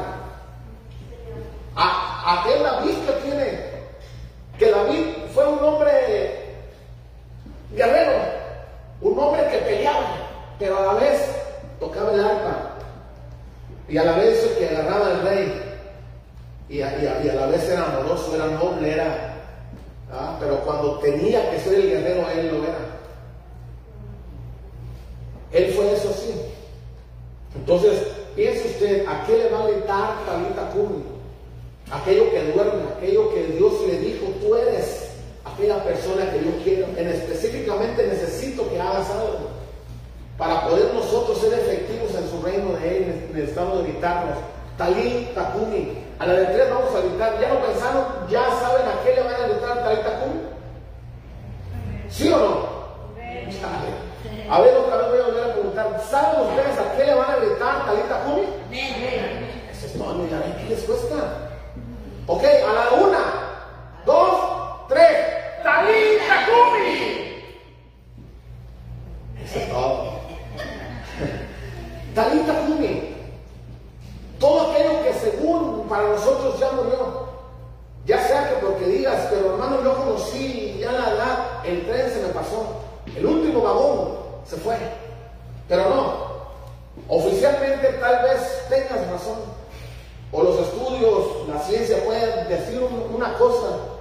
¿A, a qué David que tiene? Que David fue un hombre guerrero, un hombre que peleaba, pero a la vez tocaba el arpa. Y a la vez que agarraba al rey. Y a, a, la vez era amoroso, era noble, era. ¿ah? Pero cuando tenía que ser el guerrero, él lo era. Él fue eso sí. Entonces, piense usted, ¿a qué le va a gritar Talita Kumi? Aquello que duerme, aquello que Dios le dijo, tú eres aquella persona que yo quiero. En específicamente necesito que hagas algo. Para poder nosotros ser efectivos en su reino de Él, necesitamos gritarnos. Talita Kumi. A la de tres vamos a gritar. ¿Ya lo pensaron? ¿Ya saben a qué le van a gritar Talita Kumi? ¿Sí o no? A ver, otra vez voy a volver a preguntar. ¿Saben ustedes a qué le van a gritar Talita Kumi? Eso es todo, ya ven qué les cuesta. Ok, a la una, dos, tres. ¡Talita Kumi! Eso es todo. Talita Kumi. Todo aquello que según para nosotros ya murió. Ya sea que porque digas, pero hermano, yo conocí ya la edad, el tren se me pasó. El último vagón se fue. Pero no. Oficialmente tal vez tengas razón. O los estudios, la ciencia pueden decir una cosa.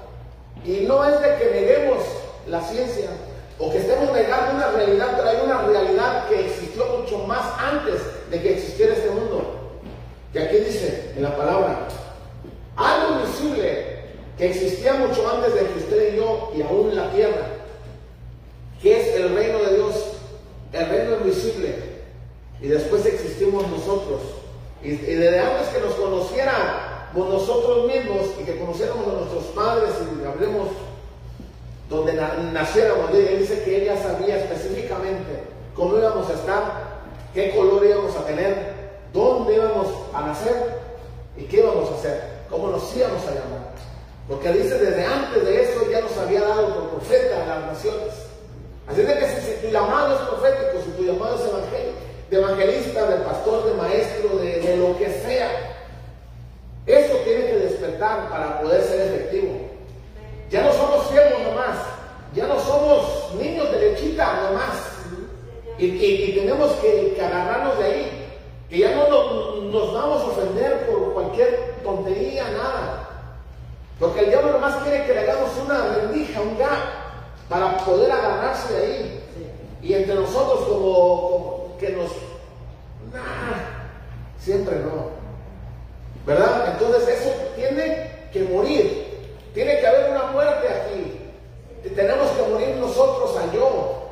Y no es de que neguemos la ciencia o que estemos negando una realidad, hay una realidad que existió mucho más antes de que existiera este mundo. Que aquí dice en la palabra, algo invisible que existía mucho antes de que usted y yo y aún la tierra ¿Qué es el reino de Dios? El reino invisible. Y después existimos nosotros. Y, y desde antes que nos conociéramos nosotros mismos y que conociéramos a nuestros padres y hablemos donde na naciéramos, él dice que él ya sabía específicamente cómo íbamos a estar, qué color íbamos a tener, dónde íbamos a nacer y qué íbamos a hacer, cómo nos íbamos a llamar. Porque dice, desde antes de eso ya nos había dado por profeta a las naciones. Así de que si, tu llamado es profético, si tu llamado es evangelio, de evangelista, de pastor, de maestro, de, lo que sea, para poder ser efectivo. Ya no somos siervos nomás, ya no somos niños de lechita nomás. Y, tenemos que, agarrarnos de ahí, que ya no nos, vamos a ofender por cualquier tontería, nada. Porque el diablo nomás quiere que le hagamos una rendija, un gap, para poder agarrarse de ahí. Y entre nosotros como, que nos... siempre no. ¿Verdad? Entonces eso tiene que morir. Tiene que haber una muerte aquí. Tenemos que morir nosotros a yo.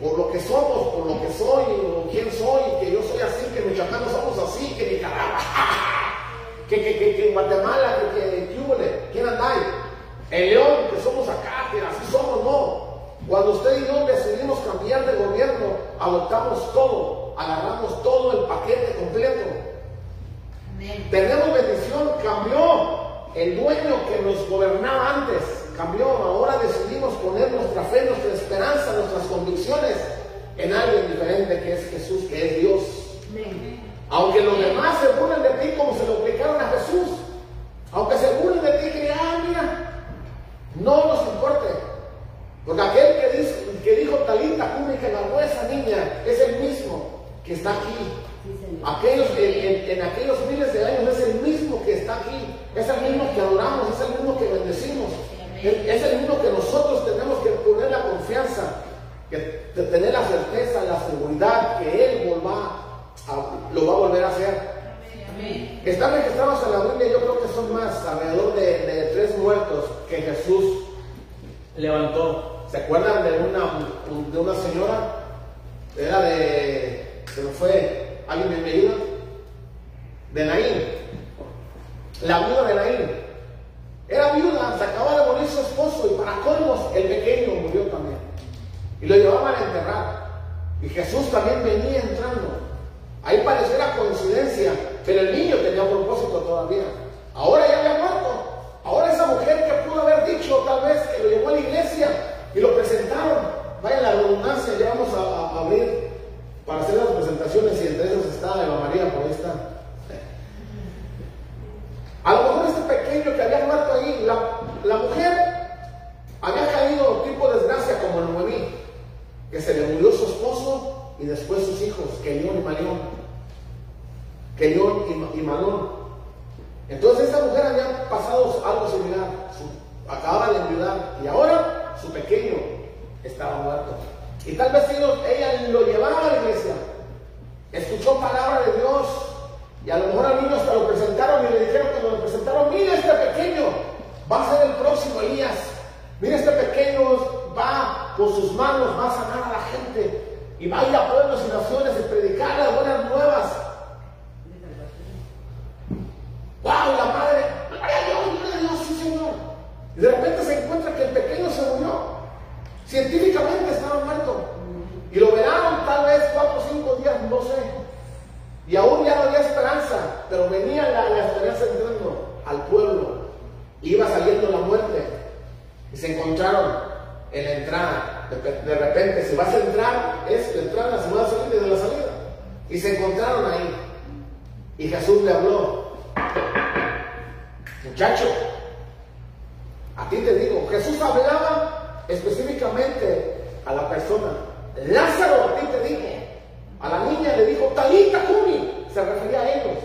Por lo que somos, por lo que soy, o quién soy, que yo soy así, que Michoacán somos así, que Nicaragua, que, que, que, que Guatemala, que, que, que ¿quién andáis? El León, que somos acá, que así somos, no. Cuando usted y yo decidimos cambiar de gobierno, adoptamos todo, agarramos todo el paquete completo. Tenemos bendición, cambió. El dueño que nos gobernaba antes cambió. Ahora decidimos poner nuestra fe, nuestra esperanza, nuestras convicciones en alguien diferente que es Jesús, que es Dios. Aunque los demás se burlen de ti como se lo aplicaron a Jesús. Aunque se burlen de ti, que ah, mira, no nos importe. Porque aquel que dijo, que dijo Talita que la huesa niña es el mismo que está aquí Aquellos, en, aquellos miles de años es el mismo que está aquí, es el mismo que adoramos, es el mismo que bendecimos, es el mismo que nosotros tenemos que poner la confianza, que tener la certeza, la seguridad que Él lo va a volver a hacer. Están registrados en la Biblia, yo creo que son más, alrededor de, tres muertos que Jesús levantó. ¿Se acuerdan de una, de una señora? Era de, se me fue, ¿Alguien bienvenido? De Naín. La viuda de Naín. Era viuda, se acababa de morir su esposo y para colmos el pequeño murió también. Y lo llevaban a enterrar. Y Jesús también venía entrando. Ahí pareciera coincidencia, pero el niño tenía un propósito todavía. Ahora ya había muerto. Ahora esa mujer que pudo haber dicho tal vez que lo llevó a la iglesia y lo presentaron. Vaya la redundancia, ya vamos a abrir para hacer las presentaciones y entre ellos está Eva María, por ahí está. A lo mejor este pequeño que había muerto ahí, la, mujer había caído tipo desgracia como el Noemí, que se le murió su esposo y después sus hijos, Keyon y Marión. Keyon y, y Malón. Entonces esta mujer había pasado algo similar. acababa de enviudar y ahora su pequeño estaba muerto. Y tal vez ella lo llevaba a la iglesia, escuchó palabra de Dios. Y a lo mejor al niño hasta lo presentaron y le dijeron cuando lo presentaron, mira este pequeño, va a ser el próximo Elías. Mira este pequeño va con sus manos, va a sanar a la gente. Y va a ir a pueblos y naciones y predicar las buenas nuevas. ¡Wow! La madre, ¡Gloria a Dios! ¡Gloria a Dios! ¡Sí, Señor! Y de repente se encuentra que el pequeño se murió. Científicamente estaba muerto. Y lo veraron tal vez cuatro o cinco días, no sé. Y aún ya no había esperanza, pero venía la, esperanza entrando al pueblo. Iba saliendo la muerte. Y se encontraron en la entrada. De, repente, si vas a entrar, es la entrada, si vas a salir desde la salida. Y se encontraron ahí. Y Jesús le habló. Muchacho, a ti te digo, Jesús hablaba específicamente a la persona. Lázaro, a ti te dijo. A la niña le dijo, Talita Kumi. Se refería a ellos.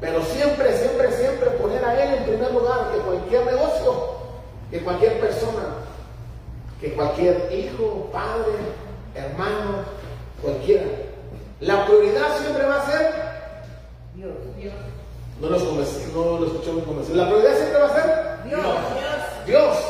Pero siempre, siempre, siempre poner a Él en primer lugar que cualquier negocio, que cualquier persona, que cualquier hijo, padre, hermano, cualquiera. La prioridad siempre va a ser Dios. Dios. No, los no lo escuchamos convencer. La prioridad siempre va a ser Dios. Dios.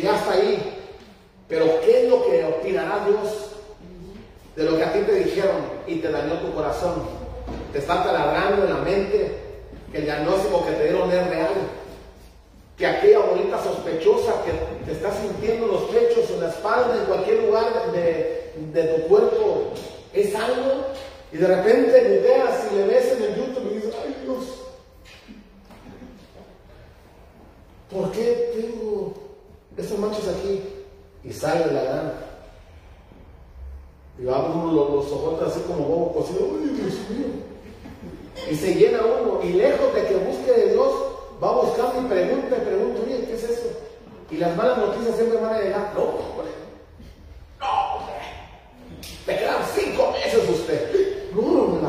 Ya está ahí. Pero ¿qué es lo que opinará Dios de lo que a ti te dijeron y te dañó tu corazón? Te está taladrando en la mente que el diagnóstico que te dieron es real. Que aquella bolita sospechosa que te está sintiendo en los pechos, en la espalda, en cualquier lugar de, tu cuerpo, es algo. Y de repente googleas y le ves en el YouTube y dices, ay Dios, ¿por qué tengo esas manchas aquí? Y sale la grana. Y va uno los, los ojos así como bobo cocido, ¡ay Dios mío! Y se llena uno, y lejos de que busque de Dios, va buscando y pregunta y pregunta, oye, ¿qué es eso? Y las malas noticias siempre van a llegar, no, hombre, no, hombre, te quedan cinco meses usted, no, hombre.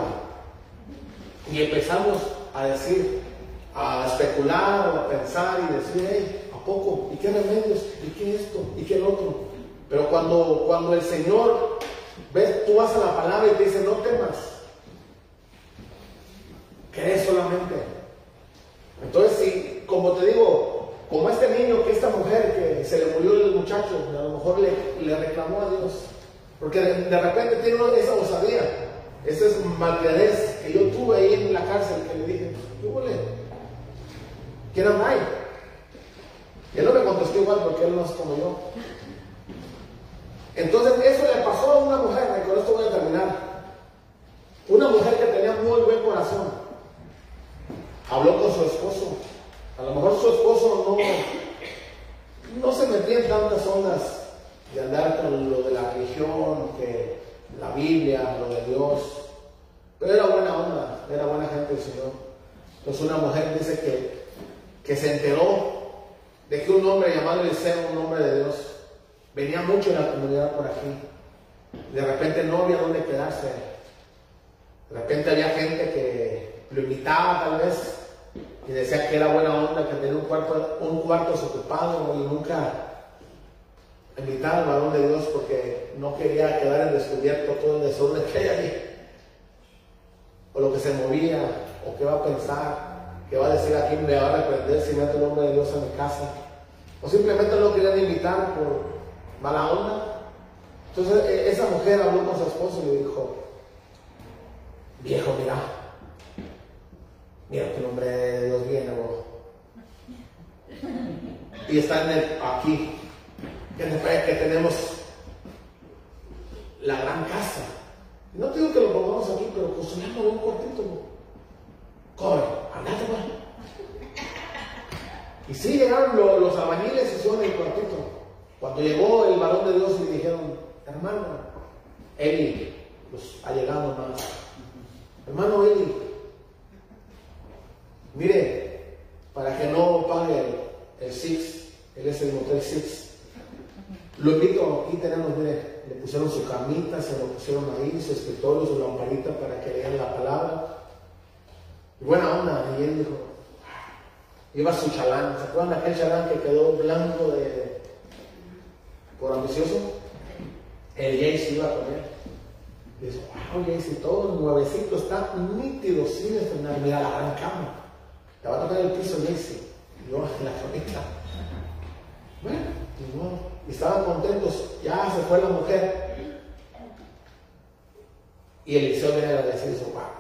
Y empezamos a decir, a especular o a pensar y decir, hey, ¿a poco? ¿Y qué remedios? ¿Y qué esto? ¿Y qué el otro? Pero cuando, cuando el Señor, ves, tú vas a la palabra y te dice, no temas, crees solamente. Entonces, si, como te digo, como este niño, que esta mujer que se le murió el muchacho, a lo mejor le, le reclamó a Dios, porque de, repente tiene uno esa osadía, ese es que yo tuve ahí en la cárcel, que le dije, ¿qué huele? ¿Quién anda ahí? Él no me contestó igual porque él no es como yo. Entonces, eso le pasó a una mujer, y con esto voy a terminar. Una mujer que tenía muy buen corazón. Habló con su esposo. A lo mejor su esposo no, no se metía en tantas ondas de andar con lo de la religión, que la Biblia, lo de Dios. Pero era buena onda, era buena gente el Señor. Entonces una mujer dice que, que se enteró de que un hombre llamado Eliseo, un hombre de Dios, venía mucho en la comunidad por aquí. De repente no había dónde quedarse. De repente había gente que lo invitaba tal vez y decía que era buena onda, que tenía un cuarto, un cuarto desocupado y nunca invitaba al varón de Dios porque no quería quedar en descubierto todo el desorden que hay ahí. O lo que se movía, o qué va a pensar, qué va a decir aquí, me va a reprender si meto el nombre de Dios en mi casa. O simplemente no querían invitar por mala onda. Entonces e- esa mujer habló con su esposo y le dijo, viejo, mira, mira que el nombre de Dios viene, bro. Y está en el, aquí, que, que tenemos la gran casa. No digo que lo pongamos aquí, pero construyamos un cuartito. Corre, andate, pues. Y sí llegaron lo- los albañiles y hicieron el cuartito. Cuando llegó el varón de Dios le dijeron, hermano, Eli, los allegados más. Hermano Eli, mire, para que no pague el, el Six, él es el Motel Six. Lo invito, aquí tenemos, mire, le pusieron su camita, se lo pusieron ahí, su escritorio, su lamparita para que lean la palabra. Y buena onda, y él dijo, iba su chalán, ¿se acuerdan de aquel chalán que quedó blanco de por ambicioso? El Jayce iba con él. Y dice, wow, Jayce, todo nuevecito, está nítido, sin estrenar, mira la gran cama. Te va a tocar el piso Jayce. Y yo la camita. Bueno, y estaban contentos, ya se fue la mujer. Y Eliseo viene a decir, dice, wow,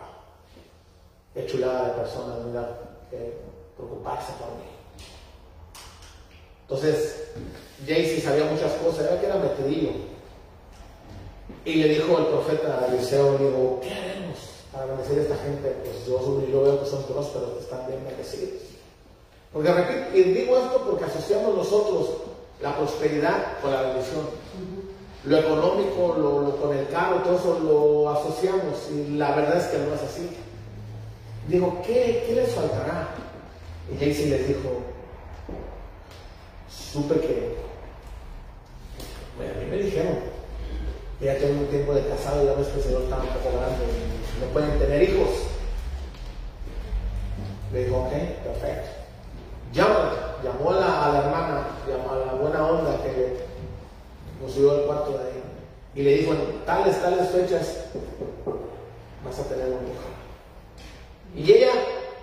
qué chulada de persona, mira, que preocuparse por mí. Entonces, Jaycee sabía muchas cosas, era que era metidillo. Y le dijo el profeta a Eliseo, ¿qué haremos para bendecir a esta gente? Pues yo, yo veo que son prósperos, que están bien bendecidos. Porque repito, y digo esto porque asociamos nosotros la prosperidad con la bendición. Lo económico, lo, lo- con el carro, todo eso lo asociamos y la verdad es que no es así. Digo, ¿qué, ¿qué les faltará? Y Jaycee les dijo, supe que, bueno, a mí me dijeron, ya tengo un tiempo de casado y ya ves que el Señor está grande, no pueden tener hijos. Le dijo, ok, perfecto. Llama, llamó a la, a la hermana, llamó a la buena onda que nos subió al cuarto de ahí. Y le dijo, en tales, tales fechas vas a tener un hijo. Y ella,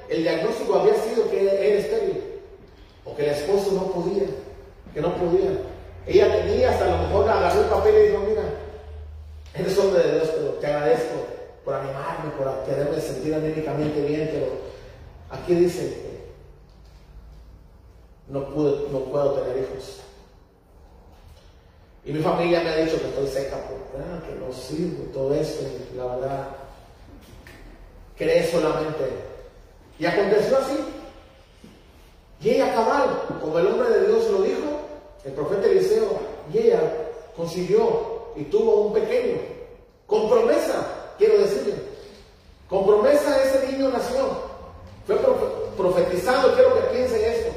el diagnóstico había sido que era estéril, o que el esposo no podía, que no podía. Ella tenía, hasta lo mejor agarró el papel y dijo, mira, eres hombre de Dios, pero te agradezco por animarme, por quererme sentir anímicamente bien, pero aquí dice no, pude, no puedo tener hijos. Y mi familia me ha dicho que estoy seca, porque, ah, que no sirvo, todo eso, y la verdad, cree solamente. Y aconteció así. Y ella cabal, como el hombre de Dios lo dijo, el profeta Eliseo, y ella consiguió y tuvo un pequeño, con promesa, quiero decirle, con promesa ese niño nació. Fue profetizado, quiero que piensen esto,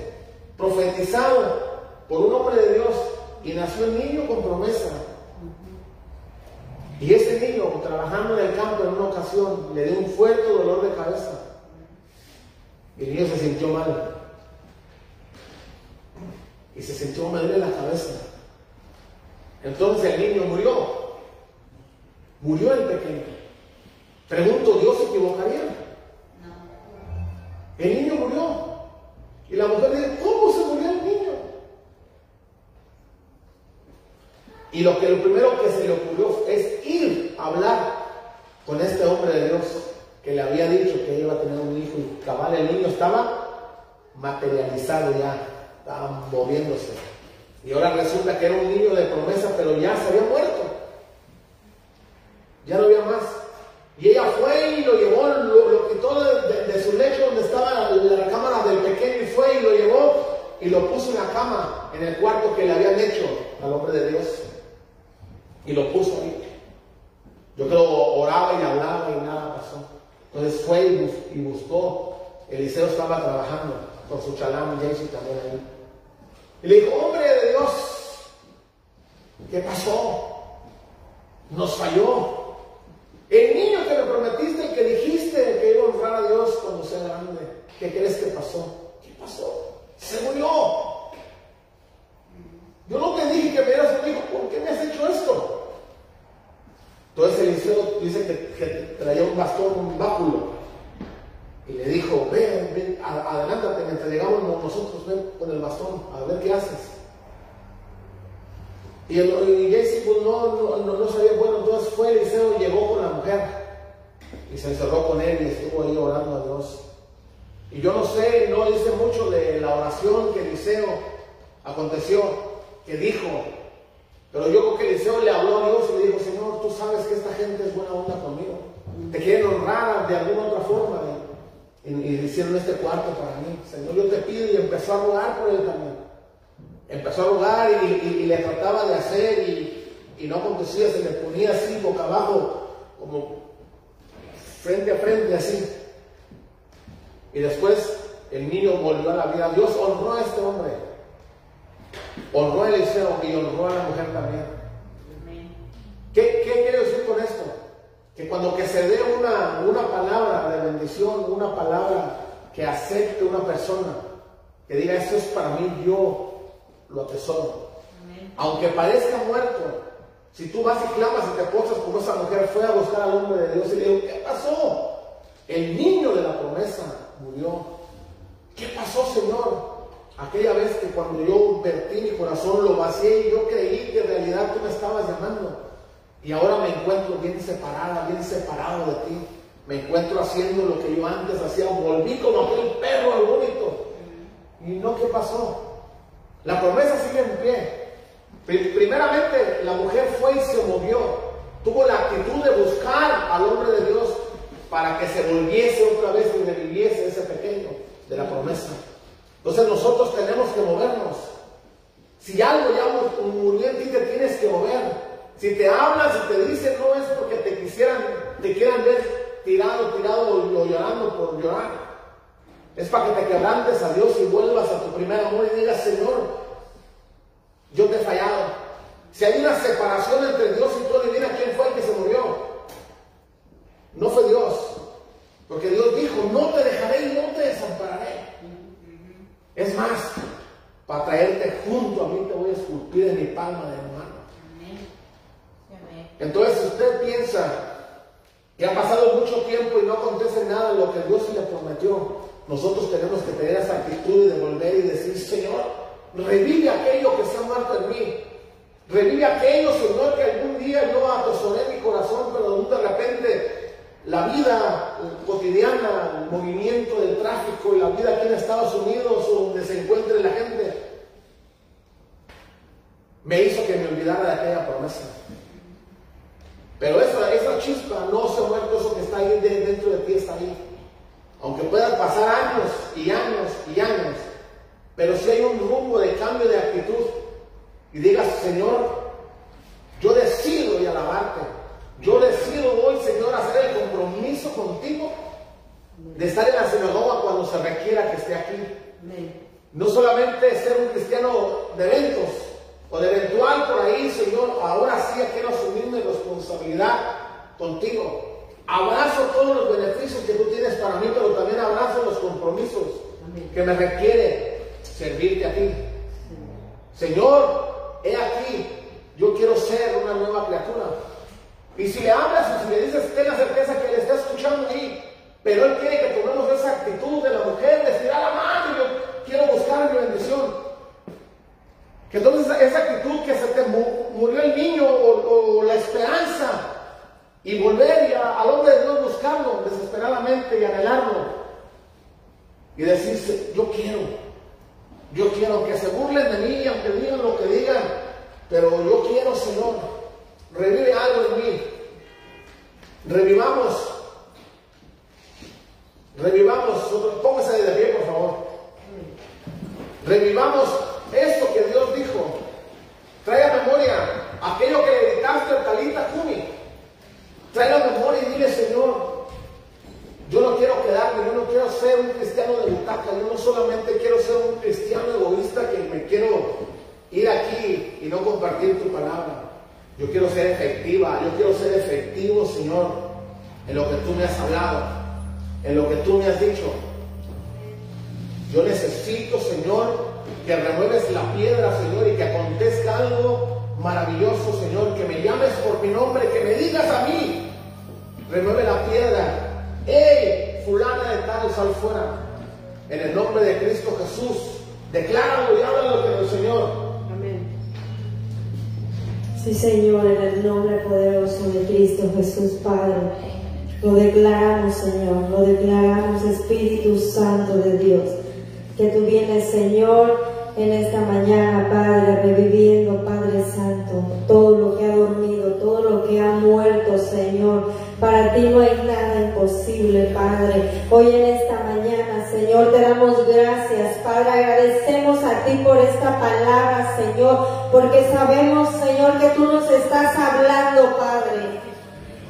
profetizado por un hombre de Dios y nació el niño con promesa. Y ese niño, trabajando en el campo en una ocasión, le dio un fuerte dolor de cabeza. Y el niño se sintió mal. Y se sintió mal en la cabeza. Entonces el niño murió. Murió el pequeño. Pregunto, ¿Dios se equivocaría? No. El niño murió. Y la mujer dice, ¿cómo se murió el niño? Y lo que lo primero que se le ocurrió es ir a hablar con este hombre de Dios que le había dicho que iba a tener un hijo y cabal el niño estaba materializado ya, estaba moviéndose. Y ahora resulta que era un niño de promesa, pero ya se había muerto. Ya no había más. Y ella fue y lo llevó, lo, quitó de, su lecho donde estaba la, cámara del pequeño y fue y lo llevó y lo puso en la cama, en el cuarto que le habían hecho al hombre de Dios. Y lo puso ahí. Yo creo oraba y hablaba y nada pasó. Entonces fue y, buscó. Eliseo estaba trabajando con su chalán y también ahí. Y le dijo, hombre de Dios, ¿qué pasó? Nos falló. El niño que le prometiste y que dijiste que iba a honrar a Dios cuando sea grande, ¿qué crees que pasó? ¿Qué pasó? Se murió. Yo no te dije que me dieras un hijo, ¿por qué me has hecho esto? Entonces Eliseo dice que, traía un bastón, un báculo. Y le dijo, ven, ven, adelántate, mientras llegamos nosotros, ven con el bastón, a ver qué haces. Y, el, y pues, no, no, no, sabía, bueno, entonces fue Eliseo y llegó con la mujer. Y se encerró con él y estuvo ahí orando a Dios. Y yo no sé, no dice mucho de la oración que Eliseo aconteció, que dijo, pero yo creo que Eliseo le habló a Dios y le dijo, Señor, tú sabes que esta gente es buena onda conmigo. Te quieren honrar de alguna otra forma. Y, hicieron este cuarto para mí. Señor, yo te pido y empezó a rogar por él también. Empezó a rogar y, le trataba de hacer y, y no acontecía, se le ponía así, boca abajo, como frente a frente, así. Y después el niño volvió a la vida. Dios honró a este hombre. Honró a Eliseo y honró a la mujer también. ¿Qué, qué quiero decir con esto? Que cuando que se dé una, una palabra de bendición, una palabra que acepte una persona, que diga, esto es para mí, yo lo atesoro. Aunque parezca muerto, si tú vas y clamas y te posas como esa mujer fue a buscar al hombre de Dios y le dijo, ¿qué pasó? El niño de la promesa murió. ¿Qué pasó, Señor? Aquella vez que cuando yo vertí mi corazón, lo vacié y yo creí que en realidad tú me estabas llamando. Y ahora me encuentro bien separada, bien separado de ti. Me encuentro haciendo lo que yo antes hacía. Volví como aquel perro al vómito. ¿Y no qué pasó? La promesa sigue en pie. Primeramente, la mujer fue y se movió. Tuvo la actitud de buscar al hombre de Dios para que se volviese otra vez y reviviese ese pequeño de la promesa. Entonces nosotros tenemos que movernos. Si algo ya murió en ti, te tienes que mover. Si te hablas y te dicen no es porque te quisieran, te quieran ver tirado, tirado o llorando por llorar. Es para que te quebrantes a Dios y vuelvas a tu primer amor y digas, Señor, yo te he fallado. Si hay una separación entre Dios y tú, adivina quién fue el que se murió. No fue Dios. Porque Dios dijo, no te dejaré y no te desampararé. Es más, para traerte junto a mí te voy a esculpir en mi palma de mano. esposa que ha pasado mucho tiempo y no acontece nada de lo que Dios le prometió, nosotros tenemos que tener esa actitud de volver y decir, Señor, revive aquello que está muerto en mí. Revive aquello, Señor, que algún día yo atesoré mi corazón, pero de repente la vida cotidiana, el movimiento del tráfico y la vida aquí en Estados Unidos, donde se encuentre la gente, me hizo que me olvidara de aquella promesa. Pero esa, esa chispa no se ha muerto, eso que está ahí dentro de ti está ahí. Aunque puedan pasar años y años y años, pero si hay un rumbo de cambio de actitud y digas, Señor, yo alabarte, yo decido hoy, Señor, hacer el compromiso contigo de estar en la sinagoga cuando se requiera que esté aquí. No solamente ser un cristiano de eventos, o de eventual por ahí, Señor, ahora sí quiero asumir mi responsabilidad contigo. Abrazo todos los beneficios que tú tienes para mí, pero también abrazo los compromisos que me requiere servirte a ti. Señor, he aquí, yo quiero ser una nueva criatura. Y si le hablas y si le dices, ten la certeza que le está escuchando ahí, pero Él quiere que tomemos esa actitud de la mujer, de estirar la mano, yo quiero buscar mi bendición. Que entonces esa actitud que se te murió el niño o, la esperanza y volver a, al hombre de Dios buscarlo desesperadamente y anhelarlo y decirse, yo quiero, yo quiero que se burlen de mí, aunque digan lo que digan, pero yo quiero, Señor, revive algo en mí. Revivamos, revivamos, póngase de pie, por favor. Revivamos esto que Dios dijo. Trae a memoria aquello que le dedicaste al Talita Kumi. Trae a memoria y dile, Señor, yo no quiero quedarme, yo no quiero ser un cristiano de butaca, yo no solamente quiero ser un cristiano egoísta que me quiero ir aquí y no compartir tu palabra. Yo quiero ser efectiva, yo quiero ser efectivo, Señor, en lo que tú me has hablado, en lo que tú me has dicho. Yo necesito, Señor, que remueves la piedra, Señor, y que acontezca algo maravilloso, Señor, que me llames por mi nombre, que me digas a mí, remueve la piedra. ¡Ey, fulana de tal, sal fuera! En el nombre de Cristo Jesús, decláralo y háblalo Señor. Sí, Señor, en el nombre poderoso de Cristo Jesús, Padre. Lo declaramos, Señor, lo declaramos, Espíritu Santo de Dios que tú vienes, Señor, en esta mañana, Padre, reviviendo, Padre Santo, todo lo que ha dormido, todo lo que ha muerto, Señor. Para ti no hay nada imposible, Padre. Hoy en esta mañana, Señor, te damos gracias, Padre. Agradecemos a ti por esta palabra, Señor, porque sabemos, Señor, que tú nos estás hablando, Padre.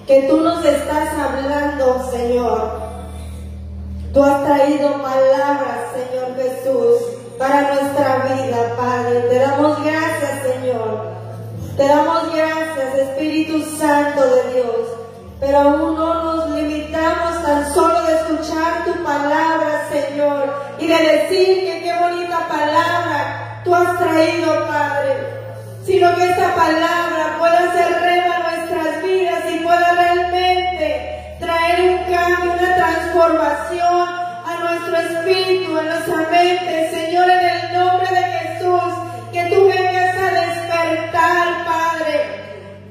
Que tú nos estás hablando, Señor. Tú has traído palabras, Señor Jesús, para nuestra vida, Padre. Te damos gracias, Señor. Te damos gracias, Espíritu Santo de Dios. Pero aún no nos limitamos tan solo de escuchar tu palabra, Señor, y de decir que qué bonita palabra tú has traído, Padre. Sino que esta palabra pueda ser rema nuestras vidas y pueda realmente traer un cambio, una transformación a nuestro espíritu, a nuestra mente, Señor, en el nombre de Jesús, que tú vengas a despertar,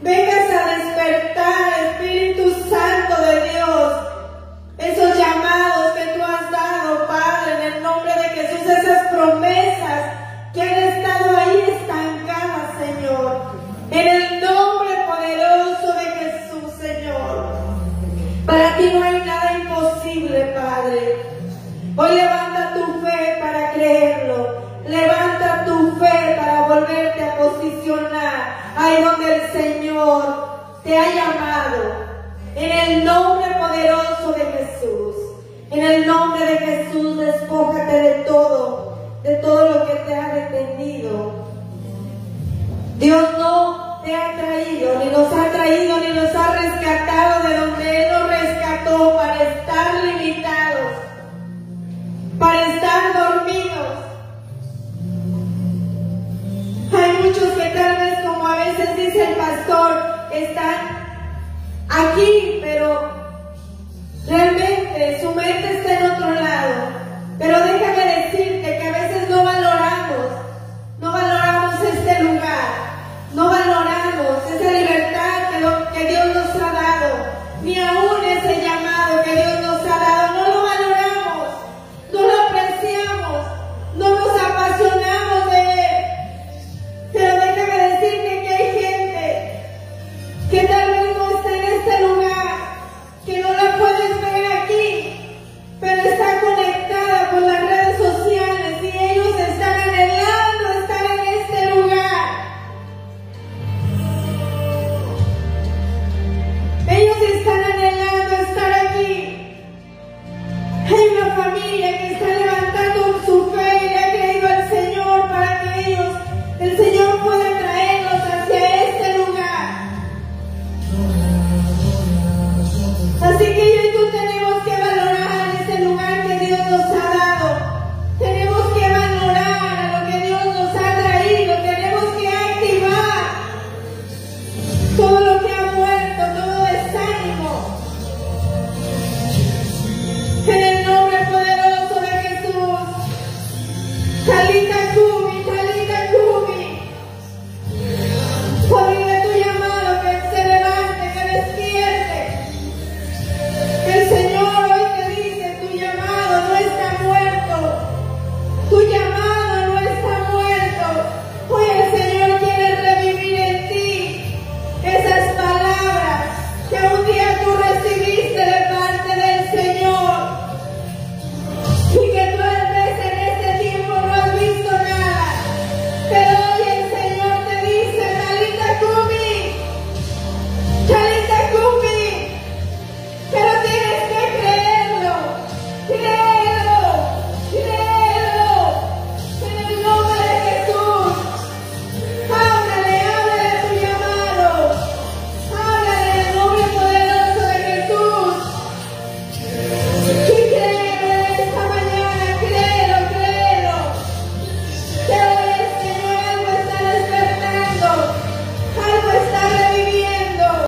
vengas a despertar, Espíritu Santo de